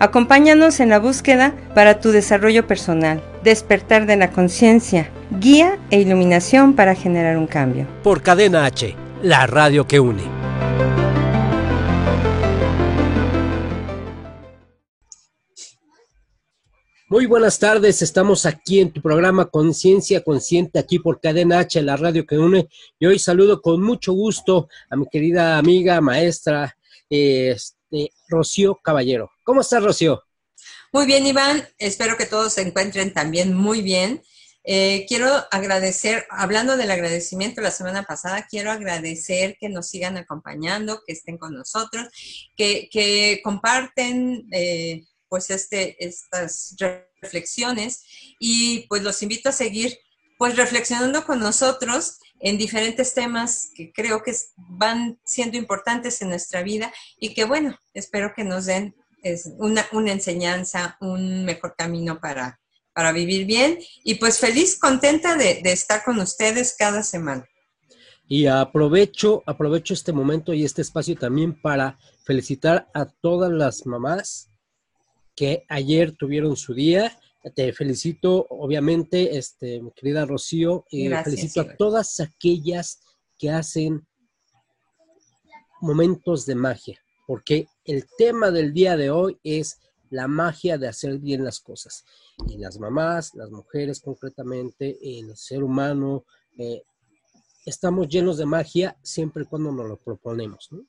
Acompáñanos en la búsqueda para tu desarrollo personal, despertar de la conciencia, guía e iluminación para generar un cambio. Por Cadena H, la radio que une. Muy buenas tardes, estamos aquí en tu programa Conciencia Consciente, aquí por Cadena H, la radio que une. Y hoy saludo con mucho gusto a mi querida amiga, maestra, este, Rocío Caballero. ¿Cómo estás, Rocío? Muy bien, Iván. Espero que todos se encuentren también muy bien. Eh, quiero agradecer, hablando del agradecimiento la semana pasada, quiero agradecer que nos sigan acompañando, que estén con nosotros, que, comparten eh, pues este, estas reflexiones y pues los invito a seguir pues reflexionando con nosotros en diferentes temas que creo que van siendo importantes en nuestra vida y que bueno, espero que nos den una, enseñanza, un mejor camino para, para vivir bien y pues feliz, contenta de, estar con ustedes cada semana. Y aprovecho, aprovecho este momento y este espacio también para felicitar a todas las mamás que ayer tuvieron su día te felicito, obviamente, este, mi querida Rocío, y felicito a todas aquellas que hacen momentos de magia, porque el tema del día de hoy es la magia de hacer bien las cosas. Y las mamás, las mujeres concretamente, el ser humano, eh, estamos llenos de magia siempre y cuando nos lo proponemos, ¿no?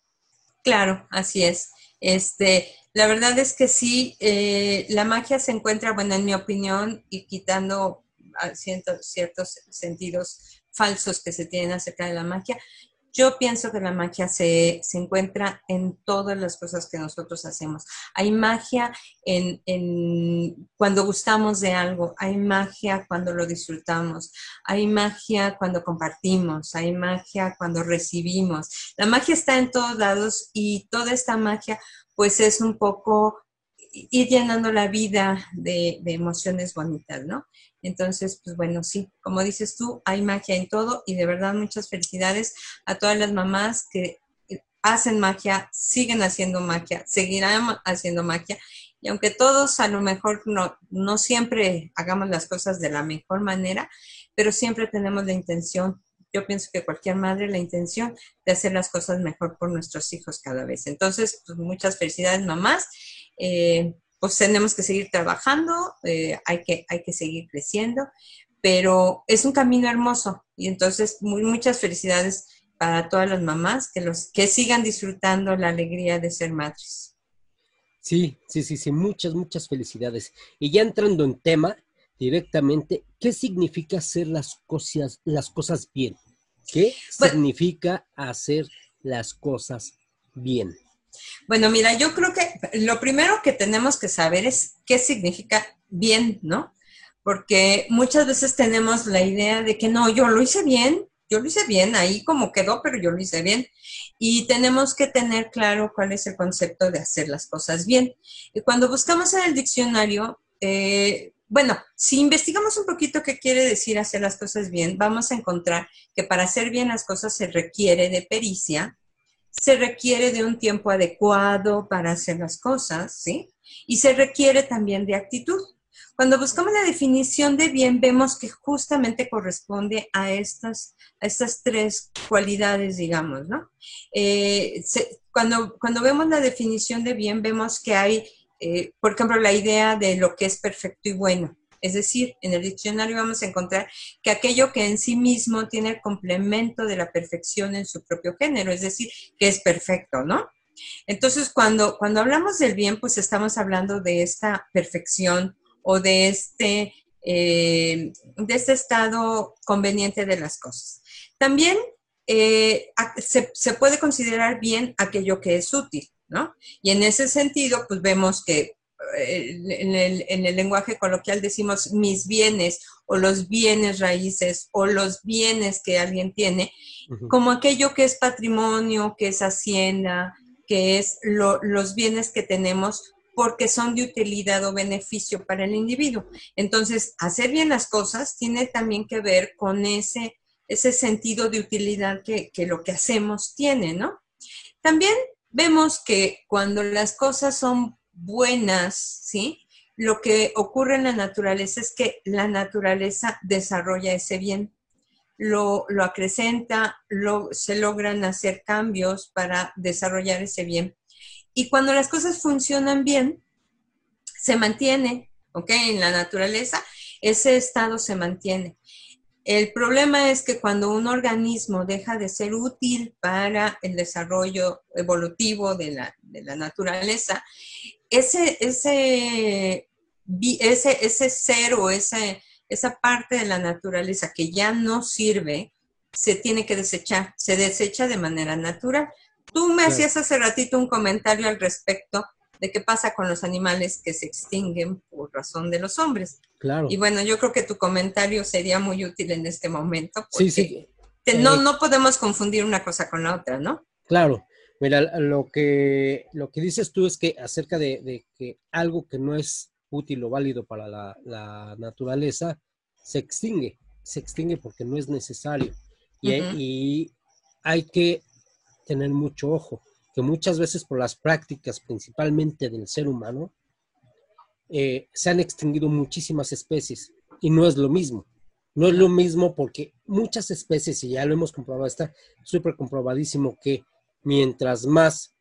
Claro, así es. Este, la verdad es que sí, eh, la magia se encuentra, bueno, en mi opinión, y quitando ciertos, ciertos sentidos falsos que se tienen acerca de la magia, yo pienso que la magia se, encuentra en todas las cosas que nosotros hacemos. Hay magia en, en, cuando gustamos de algo, hay magia cuando lo disfrutamos, hay magia cuando compartimos, hay magia cuando recibimos. La magia está en todos lados y toda esta magia pues es un poco ir llenando la vida de, de emociones bonitas, ¿no? Entonces, pues bueno, sí, como dices tú, hay magia en todo y de verdad muchas felicidades a todas las mamás que hacen magia, siguen haciendo magia, seguirán haciendo magia. Y aunque todos a lo mejor no, no siempre hagamos las cosas de la mejor manera, pero siempre tenemos la intención, yo pienso que cualquier madre, la intención de hacer las cosas mejor por nuestros hijos cada vez. Entonces, pues muchas felicidades mamás. Eh, pues tenemos que seguir trabajando, eh, hay, que, hay que seguir creciendo, pero es un camino hermoso y entonces muchas felicidades para todas las mamás que, los, que sigan disfrutando la alegría de ser madres. Sí, sí, sí, sí, muchas, muchas felicidades. Y ya entrando en tema directamente, ¿qué significa hacer las cosas, las cosas bien? ¿Qué significa hacer las cosas bien? Bueno, mira, yo creo que lo primero que tenemos que saber es qué significa bien, ¿no? Porque muchas veces tenemos la idea de que no, yo lo hice bien, yo lo hice bien, ahí como quedó, pero yo lo hice bien. Y tenemos que tener claro cuál es el concepto de hacer las cosas bien. Y cuando buscamos en el diccionario, eh, bueno, si investigamos un poquito qué quiere decir hacer las cosas bien, vamos a encontrar que para hacer bien las cosas se requiere de pericia, se requiere de un tiempo adecuado para hacer las cosas, ¿sí? Y se requiere también de actitud. Cuando buscamos la definición de bien, vemos que justamente corresponde a estas, estas tres cualidades, digamos, ¿no? Eh, cuando, cuando vemos la definición de bien, vemos que hay, eh, por ejemplo, la idea de lo que es perfecto y bueno. Es decir, en el diccionario vamos a encontrar que aquello que en sí mismo tiene el complemento de la perfección en su propio género, es decir, que es perfecto, ¿no? Entonces, cuando, cuando hablamos del bien, pues estamos hablando de esta perfección o de este, eh, de este estado conveniente de las cosas. También eh, se, se, puede considerar bien aquello que es útil, ¿no? Y en ese sentido, pues vemos que en el, en el lenguaje coloquial decimos mis bienes o los bienes raíces o los bienes que alguien tiene, como aquello que es patrimonio, que es hacienda, que es los bienes que tenemos porque son de utilidad o beneficio para el individuo. Entonces, hacer bien las cosas tiene también que ver con ese, ese sentido de utilidad que, que lo que hacemos tiene, ¿no? También vemos que cuando las cosas son buenas, ¿sí? Lo que ocurre en la naturaleza es que la naturaleza desarrolla ese bien, lo, lo acrecenta, lo, se logran hacer cambios para desarrollar ese bien. Y cuando las cosas funcionan bien, se mantiene, ¿ok? En la naturaleza, ese estado se mantiene. El problema es que cuando un organismo deja de ser útil para el desarrollo evolutivo de la, de la naturaleza, ese, ese, ese, ese ser o ese, esa parte de la naturaleza que ya no sirve, se tiene que desechar, se desecha de manera natural. Tú me hacías hace ratito un comentario al respecto de qué pasa con los animales que se extinguen por razón de los hombres. Claro. Y bueno, yo creo que tu comentario sería muy útil en este momento. sí, sí. no, no podemos confundir una cosa con la otra, ¿no? Claro. Mira, lo que, lo que dices tú es que acerca de, que algo que no es útil o válido para la, naturaleza se extingue, se extingue porque no es necesario. Y, y, hay que tener mucho ojo, que muchas veces por las prácticas, principalmente del ser humano, eh, se han extinguido muchísimas especies y no es lo mismo. No es lo mismo porque muchas especies, y ya lo hemos comprobado, está súper comprobadísimo que mientras más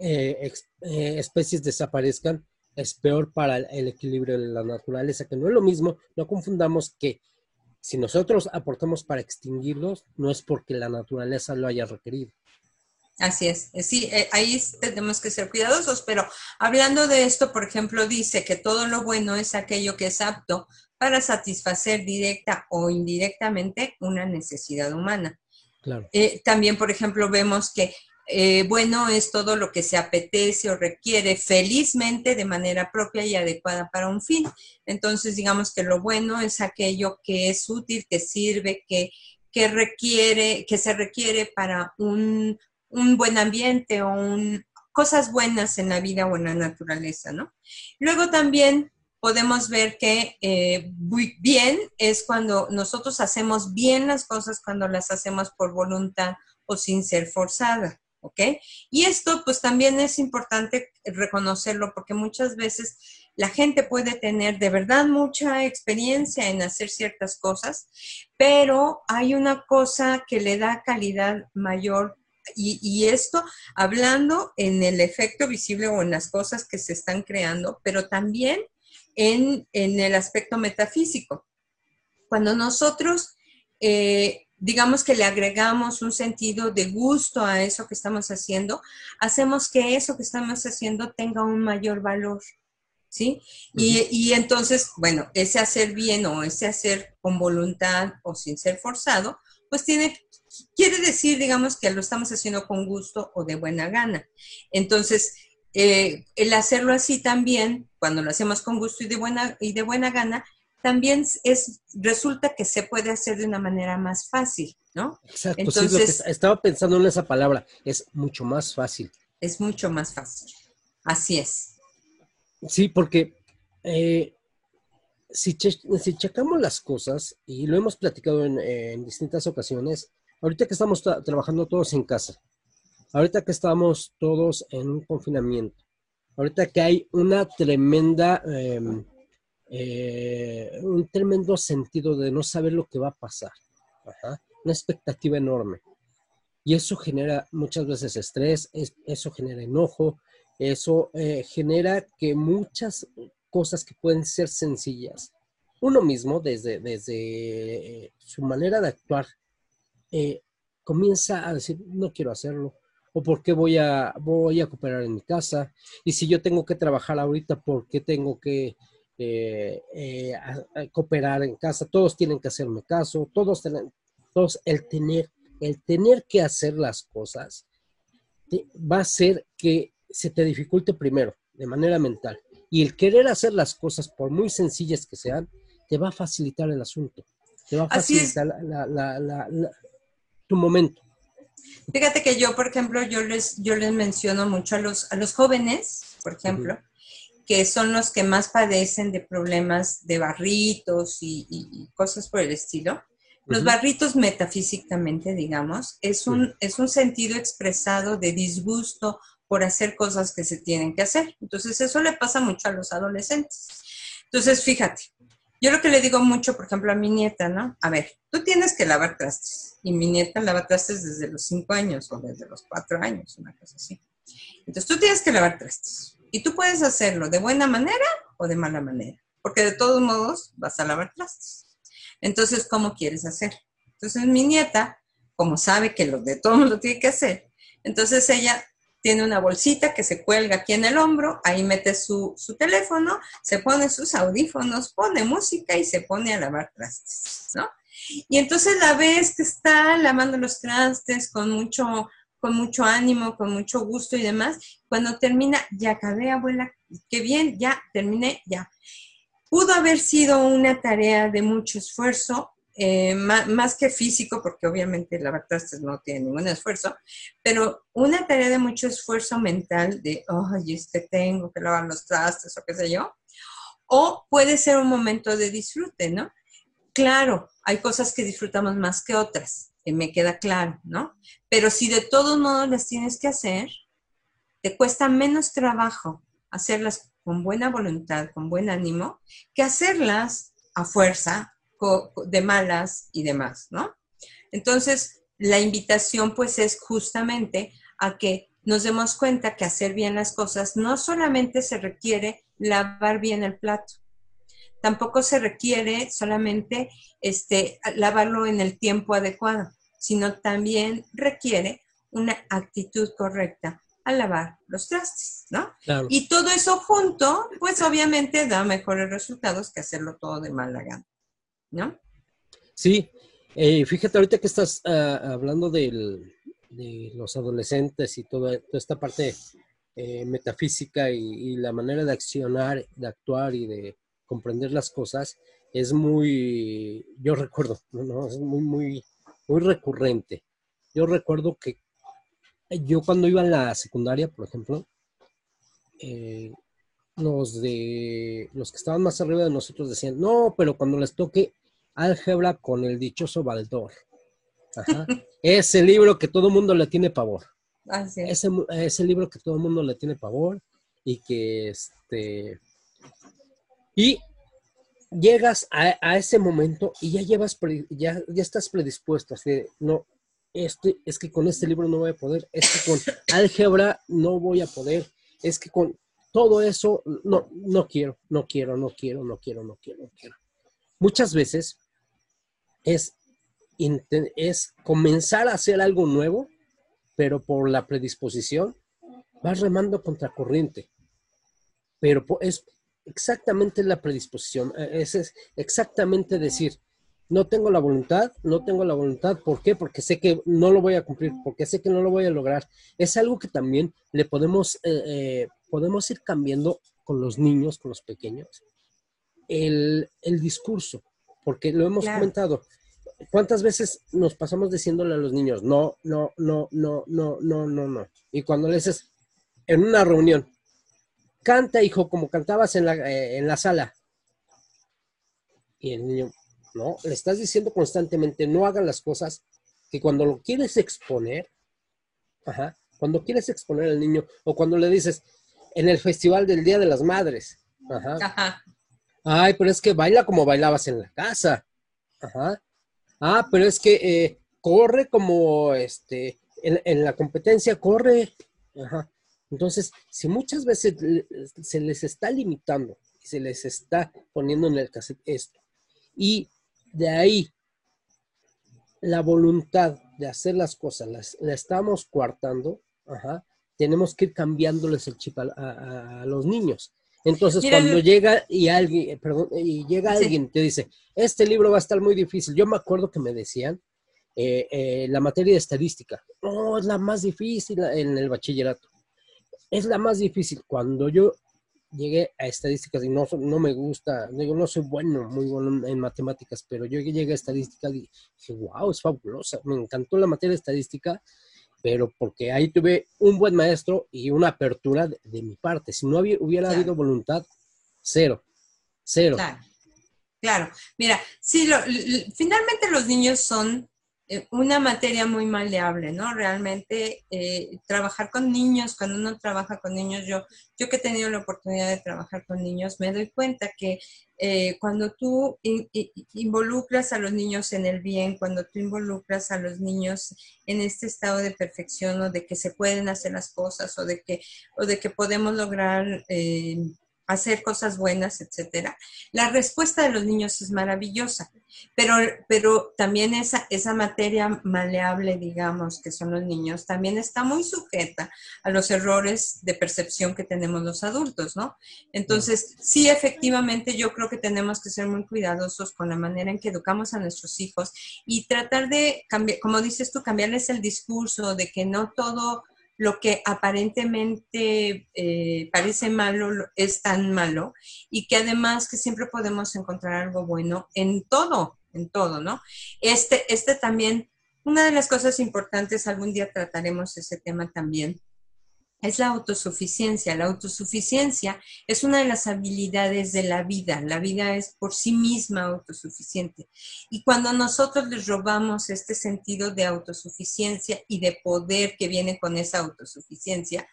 eh, eh, especies desaparezcan, es peor para el equilibrio de la naturaleza, que no es lo mismo, no confundamos que si nosotros aportamos para extinguirlos, no es porque la naturaleza lo haya requerido. Así es, eh, sí, ahí tenemos que ser cuidadosos, pero hablando de esto, por ejemplo, dice que todo lo bueno es aquello que es apto para satisfacer directa o indirectamente una necesidad humana. Eh, también, por ejemplo, vemos que eh, bueno es todo lo que se apetece o requiere felizmente de manera propia y adecuada para un fin. Entonces, digamos que lo bueno es aquello que es útil, que sirve, que, que requiere, que se requiere para un, un buen ambiente o un, cosas buenas en la vida o en la naturaleza, ¿no? Luego también podemos ver que eh, bien es cuando nosotros hacemos bien las cosas, cuando las hacemos por voluntad o sin ser forzada. Y esto pues también es importante reconocerlo porque muchas veces la gente puede tener de verdad mucha experiencia en hacer ciertas cosas, pero hay una cosa que le da calidad mayor y, y, esto hablando en el efecto visible o en las cosas que se están creando, pero también en, el aspecto metafísico. Cuando nosotros, eh, digamos que le agregamos un sentido de gusto a eso que estamos haciendo, hacemos que eso que estamos haciendo tenga un mayor valor. ¿Sí? y, y, entonces, bueno, ese hacer bien o ese hacer con voluntad o sin ser forzado, pues tiene, quiere decir, digamos, que lo estamos haciendo con gusto o de buena gana. Entonces, eh, el hacerlo así también, cuando lo hacemos con gusto y de buena, y de buena gana, también es, resulta que se puede hacer de una manera más fácil, ¿no? Exacto, Entonces, estaba pensando en esa palabra, es mucho más fácil. Es mucho más fácil, así es. Sí, porque eh, si, si, checamos las cosas, y lo hemos platicado en, distintas ocasiones, ahorita que estamos trabajando todos en casa, ahorita que estamos todos en un confinamiento, ahorita que hay una tremenda, em, eh, un tremendo sentido de no saber lo que va a pasar, una expectativa enorme. Y eso genera muchas veces estrés, eso genera enojo, eso eh, genera que muchas cosas que pueden ser sencillas, uno mismo desde, desde eh, su manera de actuar, comienza a decir, no quiero hacerlo, o por qué voy a, voy a cooperar en mi casa, y si yo tengo que trabajar ahorita, ¿por qué tengo que eh, eh, cooperar en casa? Todos tienen que hacerme caso, todos, todos el tener, el tener que hacer las cosas va a hacer que se te dificulte primero, de manera mental. Y el querer hacer las cosas, por muy sencillas que sean, te va a facilitar el asunto. Te va a facilitar momento. Fíjate que yo, por ejemplo, yo les, yo les menciono mucho a los, a los jóvenes, por ejemplo, que son los que más padecen de problemas de barritos y, cosas por el estilo. Los barritos metafísicamente, digamos, es un, es un sentido expresado de disgusto por hacer cosas que se tienen que hacer. Entonces, eso le pasa mucho a los adolescentes. Entonces, fíjate, yo lo que le digo mucho, por ejemplo, a mi nieta, ¿no? A ver, tú tienes que lavar trastes. Y mi nieta lava trastes desde los cinco años o desde los cuatro años, una cosa así. Entonces, tú tienes que lavar trastes. Y tú puedes hacerlo de buena manera o de mala manera, porque de todos modos vas a lavar trastes. Entonces, ¿cómo quieres hacer? Entonces, mi nieta, como sabe que lo de todo lo tiene que hacer, entonces ella tiene una bolsita que se cuelga aquí en el hombro, ahí mete su, su, teléfono, se pone sus audífonos, pone música y se pone a lavar trastes, ¿no? Y entonces la ves que está lavando los trastes con mucho con mucho ánimo, con mucho gusto y demás. Cuando termina, ya acabé, abuela, qué bien, ya terminé, ya. Pudo haber sido una tarea de mucho esfuerzo, eh, más, que físico, porque obviamente lavar trastes no tiene ningún esfuerzo, pero una tarea de mucho esfuerzo mental de, ay, es que tengo que lavar los trastes o qué sé yo. O puede ser un momento de disfrute, ¿no? Claro, hay cosas que disfrutamos más que otras me queda claro, ¿no? Pero si de todos modos las tienes que hacer, te cuesta menos trabajo hacerlas con buena voluntad, con buen ánimo, que hacerlas a fuerza, de malas y demás, ¿no? Entonces, la invitación pues es justamente a que nos demos cuenta que hacer bien las cosas no solamente se requiere lavar bien el plato, tampoco se requiere solamente este, lavarlo en el tiempo adecuado, sino también requiere una actitud correcta al lavar los trastes, ¿no? Y todo eso junto, pues obviamente da mejores resultados que hacerlo todo de mala gana, ¿no? Sí, eh, fíjate ahorita que estás ah, hablando de los adolescentes y toda, esta parte eh, metafísica y, la manera de accionar, de actuar y de comprender las cosas es muy, yo recuerdo, ¿no? Es muy, muy, muy recurrente. Yo recuerdo que yo cuando iba a la secundaria, por ejemplo, eh, los de los que estaban más arriba de nosotros decían, no, pero cuando les toque álgebra con el dichoso Baldor. ese libro que todo el mundo le tiene pavor. ese, ese libro que todo el mundo le tiene pavor y que este y llegas a, ese momento y ya llevas, ya, ya estás predispuesto, así no, este, es que con este libro no voy a poder, es que con álgebra no voy a poder, es que con todo eso no, no quiero, no quiero, no quiero, no quiero, no quiero, no quiero. Muchas veces es, es comenzar a hacer algo nuevo, pero por la predisposición vas remando contra corriente. Pero es exactamente la predisposición, e, es, exactamente decir, no tengo la voluntad, no tengo la voluntad, ¿por qué? Porque sé que no lo voy a cumplir, porque sé que no lo voy a lograr. Es algo que también le podemos, eh, eh, podemos ir cambiando con los niños, con los pequeños, el, discurso, porque lo hemos comentado. ¿Cuántas veces nos pasamos diciéndole a los niños, no, no, no, no, no, no, no, no? Y cuando le dices, en una reunión, canta, hijo, como cantabas en la, eh, en la sala. Y el niño, no, le estás diciendo constantemente, no hagan las cosas que cuando lo quieres exponer, ajá, cuando quieres exponer al niño, o cuando le dices, en el festival del Día de las Madres, ajá, ay, pero es que baila como bailabas en la casa, ajá, ah, pero es que eh, corre como, este, en, en la competencia, corre, ajá, entonces, si muchas veces se les está limitando se les está poniendo en el cassette esto, y de ahí la voluntad de hacer las cosas la estamos coartando, tenemos que ir cambiándoles el chip a, los niños. Entonces, cuando llega y alguien, eh, perdón, y llega alguien te dice, este libro va a estar muy difícil. Yo me acuerdo que me decían eh, eh, la materia de estadística, no, es la más difícil en el bachillerato es la más difícil. Cuando yo llegué a estadísticas y no, no me gusta, digo, no soy bueno, muy bueno en matemáticas, pero yo llegué a estadísticas y dije, wow, es fabulosa, me encantó la materia de estadística, pero porque ahí tuve un buen maestro y una apertura de, mi parte. Si no hubiera habido voluntad, cero, cero. Claro, claro. Mira, sí, finalmente los niños son una materia muy maleable, ¿no? Realmente eh, trabajar con niños, cuando uno trabaja con niños, yo, yo que he tenido la oportunidad de trabajar con niños, me doy cuenta que eh, cuando tú involucras a los niños en el bien, cuando tú involucras a los niños en este estado de perfección o de que se pueden hacer las cosas o de que, o de que podemos lograr hacer cosas buenas, etcétera. La respuesta de los niños es maravillosa, pero, pero también esa, esa materia maleable, digamos, que son los niños, también está muy sujeta a los errores de percepción que tenemos los adultos, ¿no? Entonces, sí, efectivamente, yo creo que tenemos que ser muy cuidadosos con la manera en que educamos a nuestros hijos y tratar de cambiar, como dices tú, cambiarles el discurso de que no todo lo que aparentemente eh, parece malo es tan malo y que además que siempre podemos encontrar algo bueno en todo, en todo, ¿no? Este, este también, una de las cosas importantes, algún día trataremos ese tema también, es la autosuficiencia. La autosuficiencia es una de las habilidades de la vida. La vida es por sí misma autosuficiente. Y cuando nosotros les robamos este sentido de autosuficiencia y de poder que viene con esa autosuficiencia,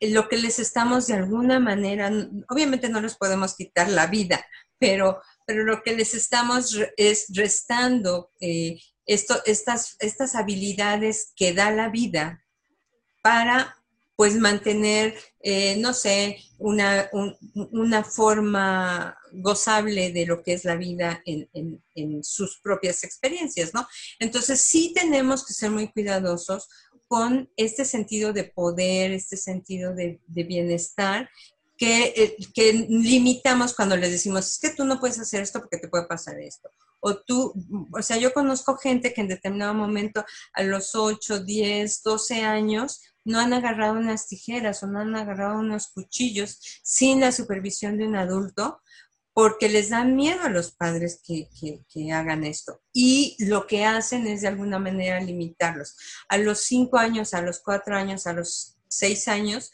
eh, lo que les estamos de alguna manera, obviamente no les podemos quitar la vida, pero, pero lo que les estamos es restando eh, esto, estas, estas habilidades que da la vida para pues mantener, eh, no sé, una, una, forma gozable de lo que es la vida en, en, sus propias experiencias, ¿no? Entonces sí tenemos que ser muy cuidadosos con este sentido de poder, este sentido de, de bienestar que, eh, que, limitamos cuando les decimos, es que tú no puedes hacer esto porque te puede pasar esto. O tú, o sea, yo conozco gente que en determinado momento, a los 8, 10, 12 años, no han agarrado unas tijeras o no han agarrado unos cuchillos sin la supervisión de un adulto porque les da miedo a los padres que, hagan esto. Y lo que hacen es de alguna manera limitarlos. A los cinco años, a los cuatro años, a los seis años,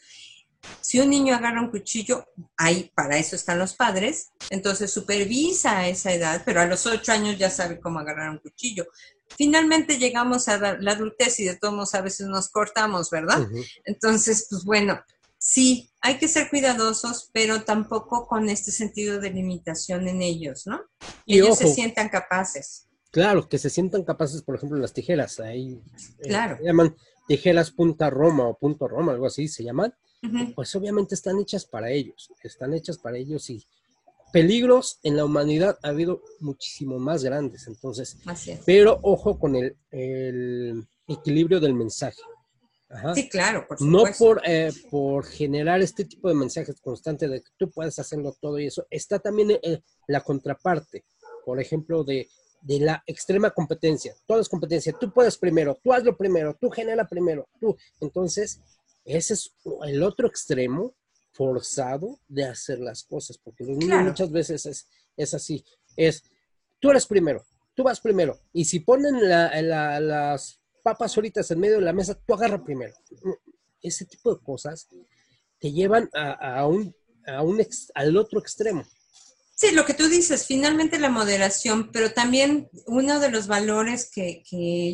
si un niño agarra un cuchillo, ahí para eso están los padres, entonces supervisa a esa edad, pero a los ocho años ya sabe cómo agarrar un cuchillo finalmente llegamos a la adultez y de todos modos a veces nos cortamos, ¿verdad? Entonces, pues bueno, sí, hay que ser cuidadosos, pero tampoco con este sentido de limitación en ellos, ¿no? Y ellos se sientan capaces. Claro, que se sientan capaces, por ejemplo, las tijeras, ahí eh, claro. se llaman tijeras punta Roma o punto Roma, algo así se llaman, pues obviamente están hechas para ellos, están hechas para ellos y peligros en la humanidad ha habido muchísimo más grandes, entonces, pero ojo con el, equilibrio del mensaje. Sí, claro, por supuesto. No por, eh, por generar este tipo de mensajes constantes de que tú puedes hacerlo todo y eso. Está también eh, la contraparte, por ejemplo, de, de, la extrema competencia. Todo es competencia. Tú puedes primero, tú hazlo primero, tú genera primero, tú. Entonces, ese es el otro extremo forzado de hacer las cosas, porque los niños muchas veces es, es, así, es, tú eres primero, tú vas primero, y si ponen las papas solitas en medio de la mesa, tú agarra primero. Ese tipo de cosas te llevan a, un, a un al otro extremo. Sí, lo que tú dices, finalmente la moderación, pero también uno de los valores que,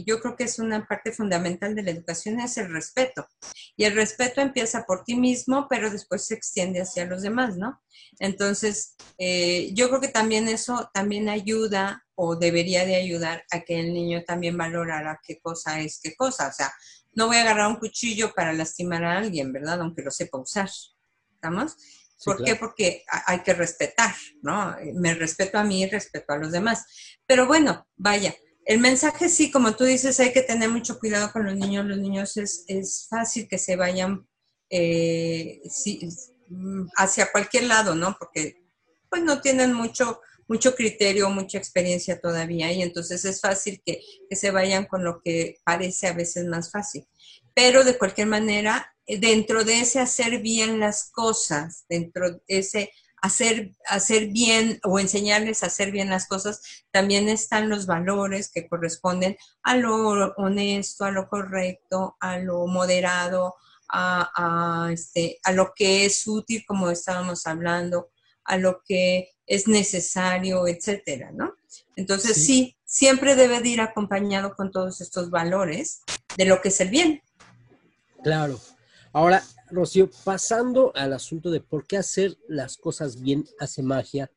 yo creo que es una parte fundamental de la educación es el respeto. Y el respeto empieza por ti mismo, pero después se extiende hacia los demás, ¿no? Entonces, eh, yo creo que también eso también ayuda o debería de ayudar a que el niño también valorara qué cosa es qué cosa. O sea, no voy a agarrar un cuchillo para lastimar a alguien, ¿verdad? Aunque lo sepa usar. ¿Estamos? ¿Por qué? Porque hay que respetar, ¿no? Me respeto a mí y respeto a los demás. Pero bueno, vaya, el mensaje sí, como tú dices, hay que tener mucho cuidado con los niños. Los niños es, es fácil que se vayan eh, hacia cualquier lado, ¿no? Porque pues no tienen mucho, mucho criterio, mucha experiencia todavía y entonces es fácil que, que se vayan con lo que parece a veces más fácil. Pero de cualquier manera, dentro de ese hacer bien las cosas, dentro de ese hacer, hacer bien o enseñarles a hacer bien las cosas, también están los valores que corresponden a lo honesto, a lo correcto, a lo moderado, a, este, a lo que es útil, como estábamos hablando, a lo que es necesario, etcétera, ¿no? Entonces, sí. sí, siempre debe de ir acompañado con todos estos valores de lo que es el bien. Claro. Ahora, Rocío, pasando al asunto de por qué hacer las cosas bien hace magia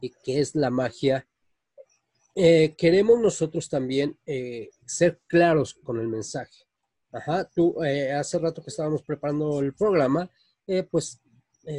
y qué es la magia, eh, queremos nosotros también eh, ser claros con el mensaje. Ajá, tú eh, hace rato que estábamos preparando el programa, pues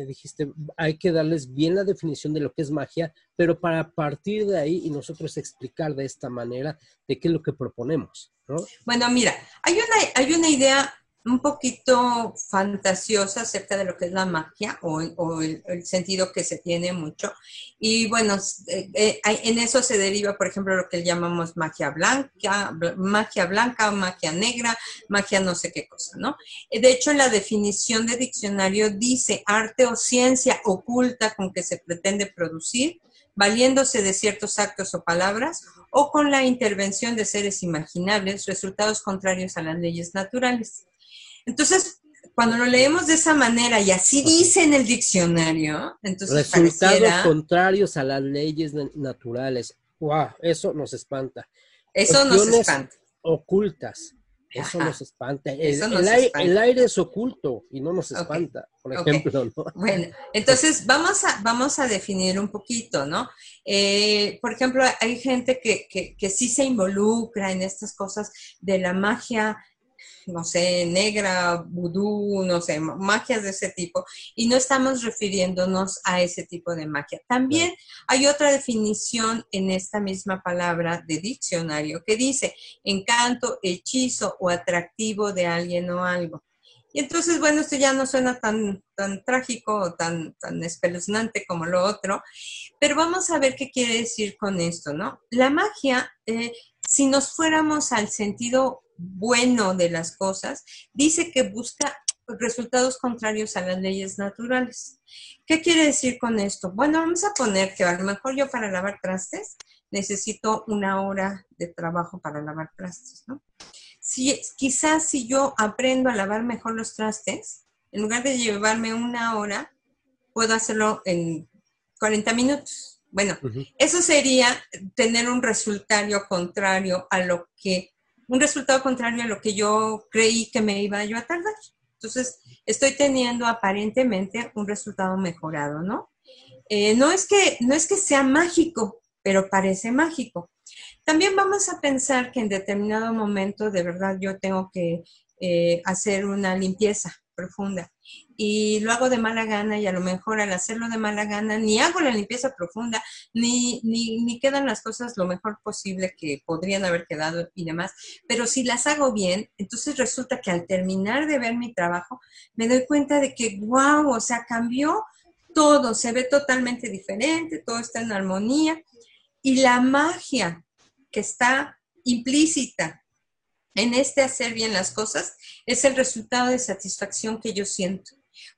dijiste, hay que darles bien la definición de lo que es magia, pero para partir de ahí y nosotros explicar de esta manera de qué es lo que proponemos. ¿no? Bueno, mira, hay una, hay una idea un poquito fantasiosa acerca de lo que es la magia o, el, sentido que se tiene mucho. Y bueno, eh, eh, en eso se deriva, por ejemplo, lo que llamamos magia blanca, magia blanca, magia negra, magia no sé qué cosa, ¿no? De hecho, la definición de diccionario dice arte o ciencia oculta con que se pretende producir, valiéndose de ciertos actos o palabras, o con la intervención de seres imaginables, resultados contrarios a las leyes naturales. Entonces, cuando lo leemos de esa manera y así dice en el diccionario, entonces resultados contrarios a las leyes naturales. Wow, eso nos espanta. Eso nos espanta. Ocultas. Eso nos espanta. El, Aire, es oculto y no nos espanta, por ejemplo. Bueno, entonces vamos a, vamos a definir un poquito, ¿no? Eh, por ejemplo, hay gente que, que, que sí se involucra en estas cosas de la magia no sé, negra, vudú, no sé, magias de ese tipo, y no estamos refiriéndonos a ese tipo de magia. También hay otra definición en esta misma palabra de diccionario que dice encanto, hechizo o atractivo de alguien o algo. Y entonces, bueno, esto ya no suena tan, tan trágico o tan, tan espeluznante como lo otro, pero vamos a ver qué quiere decir con esto, ¿no? La magia, eh, si nos fuéramos al sentido bueno de las cosas, dice que busca resultados contrarios a las leyes naturales. ¿Qué quiere decir con esto? Bueno, vamos a poner que a lo mejor yo para lavar trastes necesito una hora de trabajo para lavar trastes, ¿no? Si, quizás si yo aprendo a lavar mejor los trastes, en lugar de llevarme una hora, puedo hacerlo en 40 minutos. Bueno, eso sería tener un resultado contrario a lo que un resultado contrario a lo que yo creí que me iba yo a tardar. Entonces, estoy teniendo aparentemente un resultado mejorado, ¿no? Eh, no, es que, no es que sea mágico, pero parece mágico. También vamos a pensar que en determinado momento, de verdad, yo tengo que eh, hacer una limpieza profunda y lo hago de mala gana y a lo mejor al hacerlo de mala gana ni hago la limpieza profunda, ni, ni, quedan las cosas lo mejor posible que podrían haber quedado y demás. Pero si las hago bien, entonces resulta que al terminar de ver mi trabajo, me doy cuenta de que, wow, o sea, cambió todo, se ve totalmente diferente, todo está en armonía. Y la magia que está implícita en este hacer bien las cosas es el resultado de satisfacción que yo siento.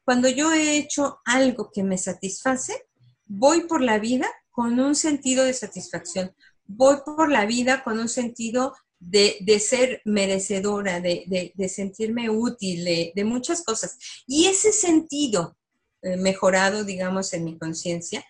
Cuando yo he hecho algo que me satisface, voy por la vida con un sentido de satisfacción, voy por la vida con un sentido de, ser merecedora, de, sentirme útil, de, muchas cosas. Y ese sentido eh, mejorado, digamos, en mi conciencia,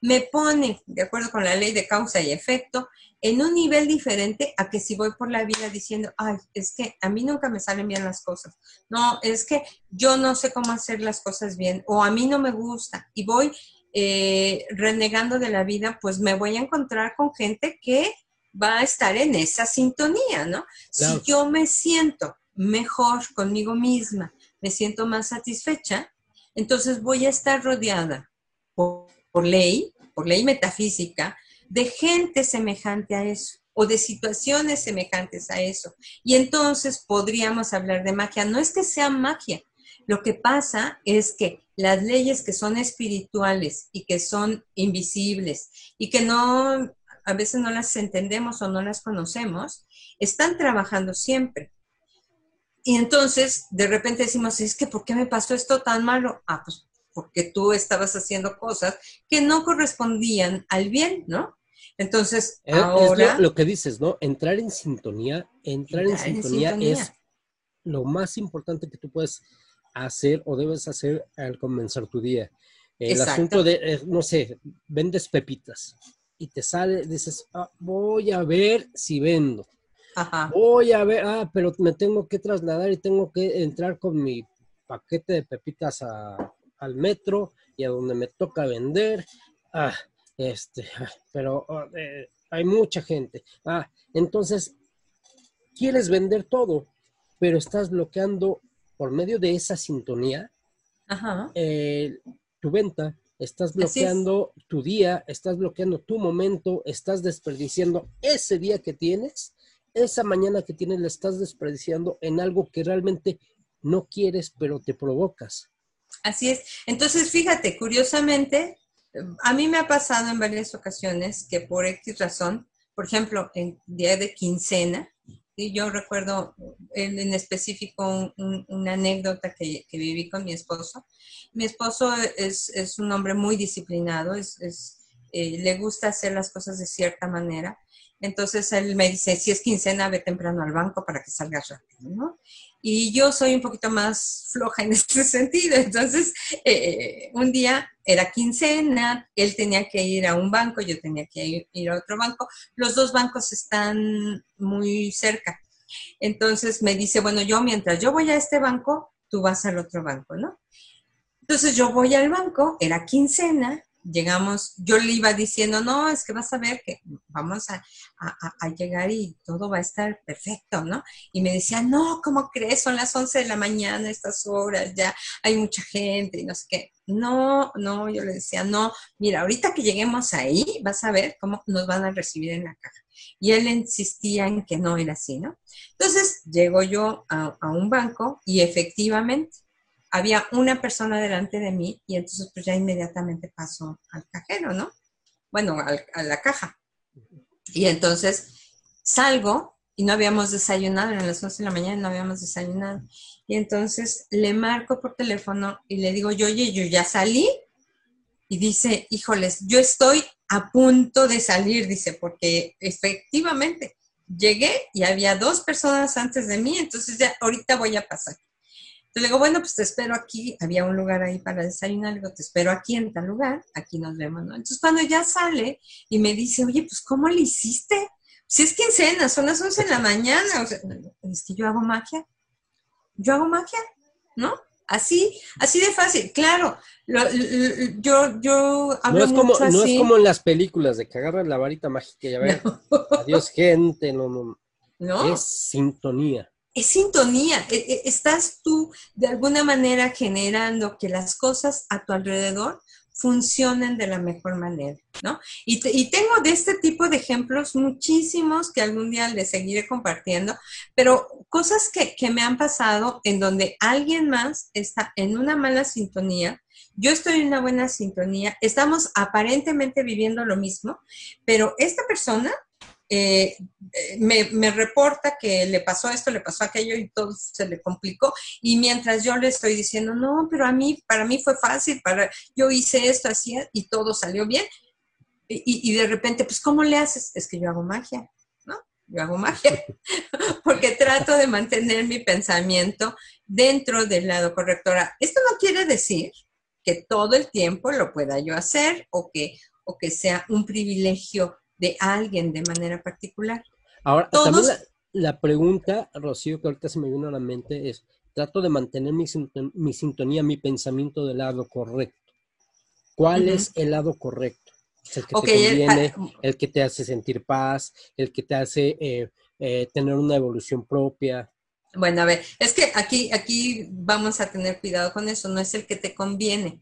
me pone, de acuerdo con la ley de causa y efecto, en un nivel diferente a que si voy por la vida diciendo, ay, es que a mí nunca me salen bien las cosas. No, es que yo no sé cómo hacer las cosas bien o a mí no me gusta y voy eh, renegando de la vida, pues me voy a encontrar con gente que va a estar en esa sintonía, ¿no? Si yo me siento mejor conmigo misma, me siento más satisfecha, entonces voy a estar rodeada por ley, por ley metafísica, de gente semejante a eso o de situaciones semejantes a eso. Y entonces podríamos hablar de magia. No es que sea magia, lo que pasa es que las leyes que son espirituales y que son invisibles y que no, a veces no las entendemos o no las conocemos, están trabajando siempre. y entonces de repente decimos, es que ¿por qué me pasó esto tan malo? Ah, pues porque tú estabas haciendo cosas que no correspondían al bien, ¿no? Entonces, ahora... Es lo, que dices, ¿no? Entrar en sintonía, entrar, en, sintonía es lo más importante que tú puedes hacer o debes hacer al comenzar tu día. El asunto de, eh, no sé, vendes pepitas y te sale, dices, ah, voy a ver si vendo. Voy a ver, ah, pero me tengo que trasladar y tengo que entrar con mi paquete de pepitas al metro y a donde me toca vender. Ah, este, pero ah, eh, hay mucha gente. Ah, entonces, quieres vender todo, pero estás bloqueando por medio de esa sintonía eh, tu venta, estás bloqueando tu día, estás bloqueando tu momento, estás desperdiciando ese día que tienes esa mañana que tienes la estás desperdiciando en algo que realmente no quieres, pero te provocas. Así es. Entonces, fíjate, curiosamente, a mí me ha pasado en varias ocasiones que por X razón, por ejemplo, en día de quincena, y yo recuerdo en, específico una anécdota que, viví con mi esposo. Mi esposo es, un hombre muy disciplinado, eh, le gusta hacer las cosas de cierta manera. Entonces él me dice, si es quincena, ve temprano al banco para que salgas rápido, ¿no? Y yo soy un poquito más floja en este sentido. Entonces, eh, un día era quincena, él tenía que ir a un banco, yo tenía que ir a otro banco. Los dos bancos están muy cerca. Entonces me dice, bueno, yo mientras yo voy a este banco, tú vas al otro banco, ¿no? Entonces yo voy al banco, era quincena, llegamos, yo le iba diciendo, no, es que vas a ver que vamos a, llegar y todo va a estar perfecto, ¿no? Y me decía, no, ¿cómo crees? Son las 11 de la mañana, estas horas, ya hay mucha gente y no sé qué. No, no, yo le decía, no, mira, ahorita que lleguemos ahí, vas a ver cómo nos van a recibir en la caja. Y él insistía en que no era así, ¿no? Entonces, llego yo a, a un banco y efectivamente había una persona delante de mí y entonces pues ya inmediatamente pasó al cajero, ¿no? Bueno, a la caja. Y entonces salgo y no habíamos desayunado, eran las 11 de la mañana no habíamos desayunado. Y entonces le marco por teléfono y le digo, yo, oye, yo ya salí. Y dice, híjoles, yo estoy a punto de salir, dice, porque efectivamente llegué y había dos personas antes de mí, entonces ya ahorita voy a pasar le digo, bueno, pues te espero aquí, había un lugar ahí para desayunar, le digo, te espero aquí en tal lugar, aquí nos vemos, ¿no? Entonces cuando ya sale y me dice, oye, pues ¿cómo le hiciste? Si es quincena, son las 11 de la mañana, o sea, es que yo hago magia, yo hago magia, ¿no? Así, así de fácil, claro. yo, yo hablo no es como, No es como en las películas de que agarran la varita mágica y a ver, adiós gente, no, no. ¿No? Es sintonía es sintonía. E, e, estás tú de alguna manera generando que las cosas a tu alrededor funcionen de la mejor manera, ¿no? Y, tengo de este tipo de ejemplos muchísimos que algún día les seguiré compartiendo, pero cosas que, que me han pasado en donde alguien más está en una mala sintonía, yo estoy en una buena sintonía, estamos aparentemente viviendo lo mismo, pero esta persona eh, eh, me, reporta que le pasó esto, le pasó aquello y todo se le complicó. Y mientras yo le estoy diciendo, no, pero a mí, para mí fue fácil, para, yo hice esto, así y todo salió bien. Y, de repente, pues, ¿cómo le haces? Es que yo hago magia, ¿no? Yo hago magia, porque trato de mantener mi pensamiento dentro del lado correcto. Ahora, esto no quiere decir que todo el tiempo lo pueda yo hacer o que, o que sea un privilegio de alguien de manera particular. Ahora, también la, pregunta, Rocío, que ahorita se me vino a la mente es, trato de mantener mi, sintonía, mi pensamiento del lado correcto. ¿Cuál es el lado correcto? el que te conviene, ah, el, que te hace sentir paz, el que te hace eh, eh, tener una evolución propia. Bueno, a ver, es que aquí, aquí vamos a tener cuidado con eso, no es el que te conviene,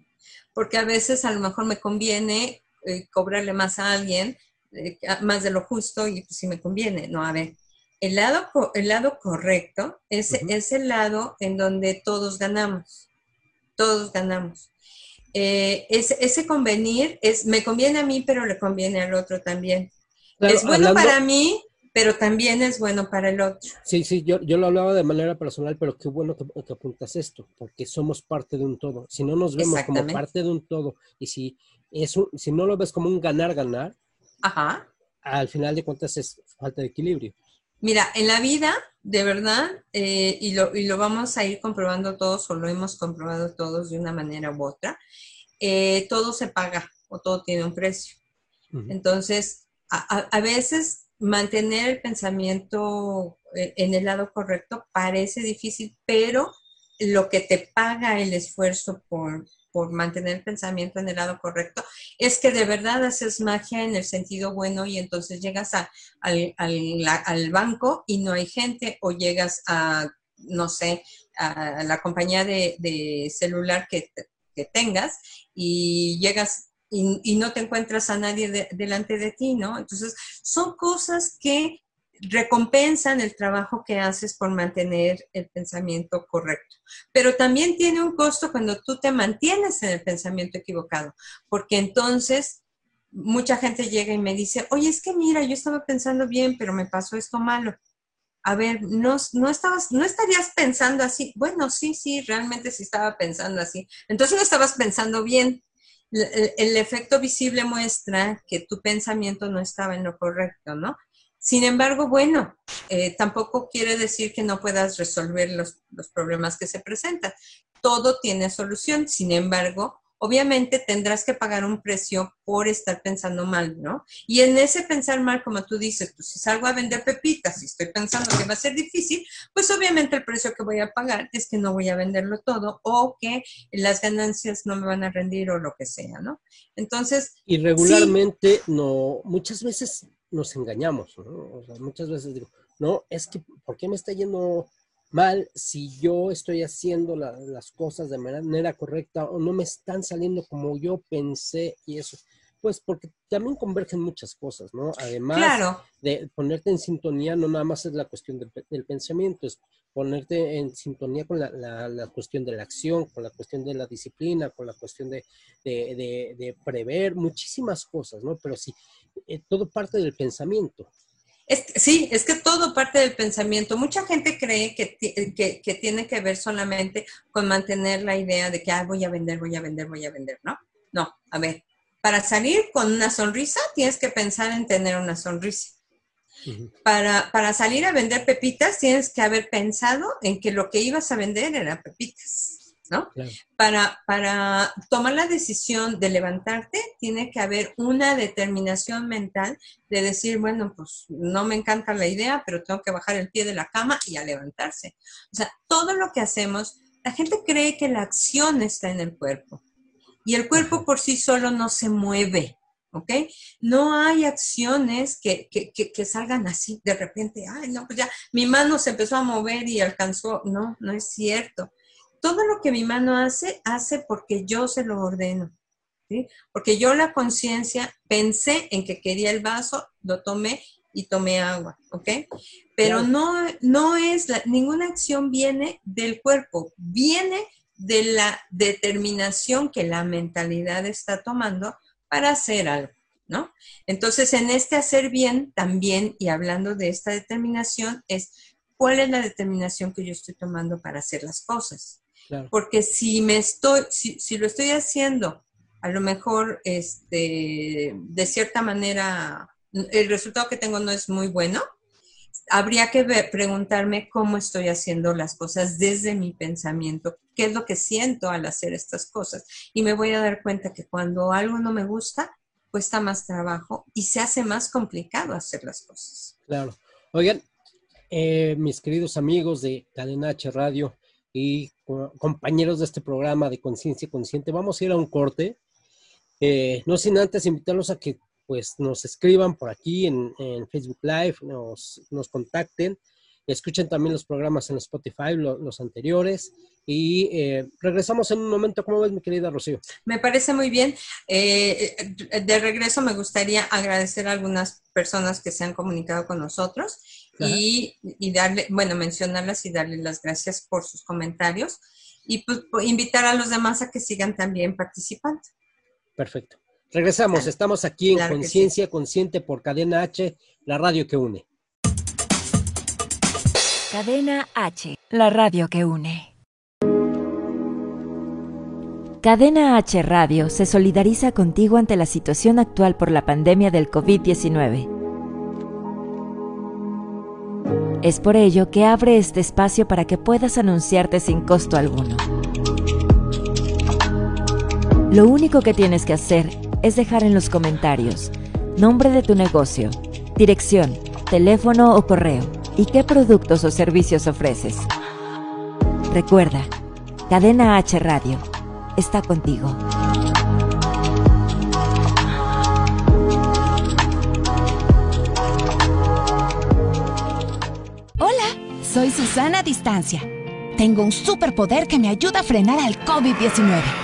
porque a veces a lo mejor me conviene eh, cobrarle más a alguien eh, más de lo justo y pues si me conviene. No, a ver, el lado, el lado correcto es, es el lado en donde todos ganamos, todos ganamos. Eh, ese, convenir es, me conviene a mí, pero le conviene al otro también. es bueno para mí, pero también es bueno para el otro. Sí, sí, yo, yo lo hablaba de manera personal, pero qué bueno que, apuntas esto, porque somos parte de un todo. Si no nos vemos como parte de un todo y si, es si no lo ves como un ganar-ganar, Ajá. al final de cuentas es falta de equilibrio. Mira, en la vida, de verdad, eh, y, lo, y, lo, vamos a ir comprobando todos, o lo hemos comprobado todos de una manera u otra, eh, todo se paga o todo tiene un precio. Entonces, a, a, veces mantener el pensamiento eh, en el lado correcto parece difícil, pero lo que te paga el esfuerzo por, mantener el pensamiento en el lado correcto es que de verdad haces magia en el sentido bueno y entonces llegas al, banco y no hay gente o llegas a, no sé, a la compañía de, celular que, que tengas y llegas y, no te encuentras a nadie delante de ti, ¿no? Entonces, son cosas que recompensan el trabajo que haces por mantener el pensamiento correcto. Pero también tiene un costo cuando tú te mantienes en el pensamiento equivocado, porque entonces mucha gente llega y me dice, oye, es que mira, yo estaba pensando bien, pero me pasó esto malo. A ver, no, no, estabas, no estarías pensando así. Bueno, sí, sí, realmente sí estaba pensando así. Entonces no estabas pensando bien el, efecto visible muestra que tu pensamiento no estaba en lo correcto, ¿no? Sin embargo, bueno, eh, tampoco quiere decir que no puedas resolver los, los problemas que se presentan. Todo tiene solución. Sin embargo, obviamente tendrás que pagar un precio por estar pensando mal, ¿no? Y en ese pensar mal, como tú dices, pues si salgo a vender pepitas y estoy pensando que va a ser difícil, pues obviamente el precio que voy a pagar es que no voy a venderlo todo o que las ganancias no me van a rendir o lo que sea, ¿no? Entonces... Y regularmente no, muchas veces nos engañamos, ¿no? O sea, muchas veces digo, no, es que, ¿por qué me está yendo mal si yo estoy haciendo las cosas de manera correcta o no me están saliendo como yo pensé y eso. Pues porque también convergen muchas cosas, ¿no? Además de ponerte en sintonía, no nada más es la cuestión del pensamiento, es ponerte en sintonía con la, cuestión de la acción, con la cuestión de la disciplina, con la cuestión de, de, prever muchísimas cosas, ¿no? Pero sí, eh, todo parte del pensamiento. Es, sí, es que todo parte del pensamiento. Mucha gente cree que, tiene que ver solamente con mantener la idea de que voy a vender, voy a vender, voy a vender, ¿no? No, a ver, para salir con una sonrisa tienes que pensar en tener una sonrisa. Para, para salir a vender pepitas tienes que haber pensado en que lo que ibas a vender era pepitas. ¿no? Para, para tomar la decisión de levantarte, tiene que haber una determinación mental de decir, bueno, pues no me encanta la idea, pero tengo que bajar el pie de la cama y a levantarse. O sea, todo lo que hacemos, la gente cree que la acción está en el cuerpo y el cuerpo por sí solo no se mueve. ¿Ok? No hay acciones que, que, que, salgan así de repente, ay, no, pues ya mi mano se empezó a mover y alcanzó, no, no es cierto todo lo que mi mano hace, hace porque yo se lo ordeno. ¿sí? Porque yo la conciencia pensé en que quería el vaso, lo tomé y tomé agua, ¿ok? Pero no, no es, ninguna acción viene del cuerpo, viene de la determinación que la mentalidad está tomando para hacer algo, ¿no? Entonces, en este hacer bien también, y hablando de esta determinación, es cuál es la determinación que yo estoy tomando para hacer las cosas. Porque si me estoy, si, lo estoy haciendo, a lo mejor este, de cierta manera el resultado que tengo no es muy bueno, habría que preguntarme cómo estoy haciendo las cosas desde mi pensamiento, qué es lo que siento al hacer estas cosas. Y me voy a dar cuenta que cuando algo no me gusta, cuesta más trabajo y se hace más complicado hacer las cosas. Claro. Oigan, eh, mis queridos amigos de Cadena H Radio, y compañeros de este programa de Conciencia Consciente. Vamos a ir a un corte. Eh, no sin antes invitarlos a que pues nos escriban por aquí en, Facebook Live, nos, nos, contacten, escuchen también los programas en Spotify, los anteriores, y eh, regresamos en un momento. ¿Cómo ves, mi querida Rocío? Me parece muy bien. Eh, de regreso me gustaría agradecer a algunas personas que se han comunicado con nosotros y, darle, bueno, mencionarlas y darle las gracias por sus comentarios y pues, invitar a los demás a que sigan también participando. Perfecto. Regresamos, estamos aquí en Conciencia Consciente por Cadena H, la radio que une. Cadena H, la radio que une. Cadena H Radio se solidariza contigo ante la situación actual por la pandemia del COVID-19. Es por ello que abre este espacio para que puedas anunciarte sin costo alguno. Lo único que tienes que hacer es dejar en los comentarios nombre de tu negocio, dirección, teléfono o correo y qué productos o servicios ofreces. Recuerda, Cadena H Radio está contigo. Hola, soy Susana Distancia. Tengo un superpoder que me ayuda a frenar al COVID-19.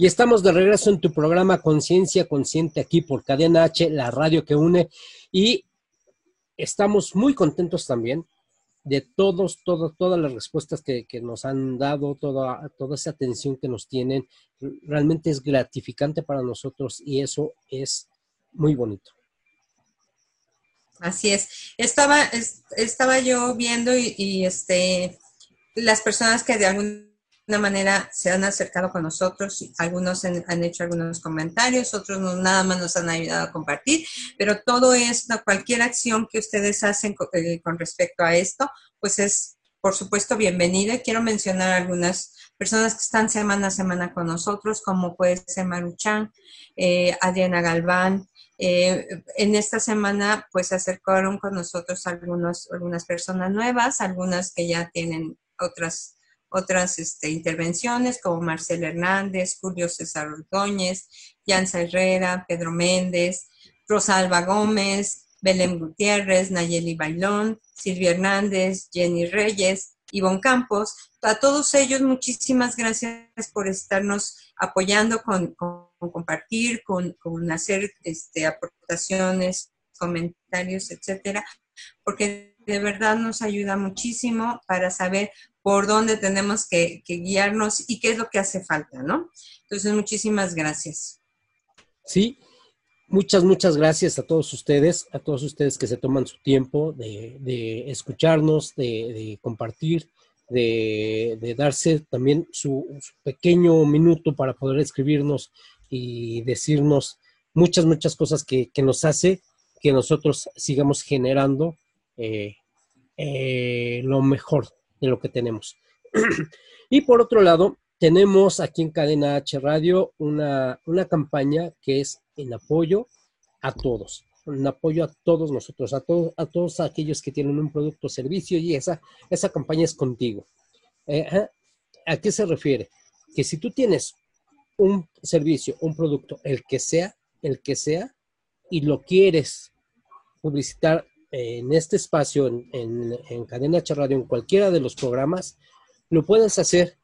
Y estamos de regreso en tu programa Conciencia Consciente aquí por Cadena H, la radio que une. Y estamos muy contentos también de todos, todas, todas las respuestas que, nos han dado, toda, toda esa atención que nos tienen. Realmente es gratificante para nosotros y eso es muy bonito. Así es. Estaba, estaba yo viendo y, y, este, las personas que de algún una manera se han acercado con nosotros, algunos han, hecho algunos comentarios, otros nada más nos han ayudado a compartir, pero todo esto, cualquier acción que ustedes hacen eh, con, respecto a esto, pues es, por supuesto, bienvenida. Quiero mencionar algunas personas que están semana a semana con nosotros, como puede ser Maruchan, eh, Adriana Galván, eh, en esta semana, pues se acercaron con nosotros algunos, algunas personas nuevas, algunas que ya tienen otras otras este, intervenciones como Marcela Hernández, Julio César Ordóñez, Yanza Herrera, Pedro Méndez, Rosalba Gómez, Belén Gutiérrez, Nayeli Bailón, Silvia Hernández, Jenny Reyes, Ivonne Campos. A todos ellos, muchísimas gracias por estarnos apoyando con, compartir, con, hacer este, aportaciones, comentarios, etcétera, porque de verdad nos ayuda muchísimo para saber por dónde tenemos que, guiarnos y qué es lo que hace falta, ¿no? Entonces, muchísimas gracias. Sí, muchas, muchas gracias a todos ustedes, a todos ustedes que se toman su tiempo de, escucharnos, de, compartir, de, darse también su, pequeño minuto para poder escribirnos y decirnos muchas, muchas cosas que, nos hace que nosotros sigamos generando eh, eh, lo mejor de lo que tenemos. y por otro lado, tenemos aquí en Cadena H Radio una, campaña que es en apoyo a todos, en apoyo a todos nosotros, a, todos a todos aquellos que tienen un producto o servicio y esa, esa campaña es contigo. Eh, ¿A qué se refiere? Que si tú tienes un servicio, un producto, el que sea, el que sea, y lo quieres publicitar en este espacio, en, Cadena H Radio, en cualquiera de los programas, lo puedes hacer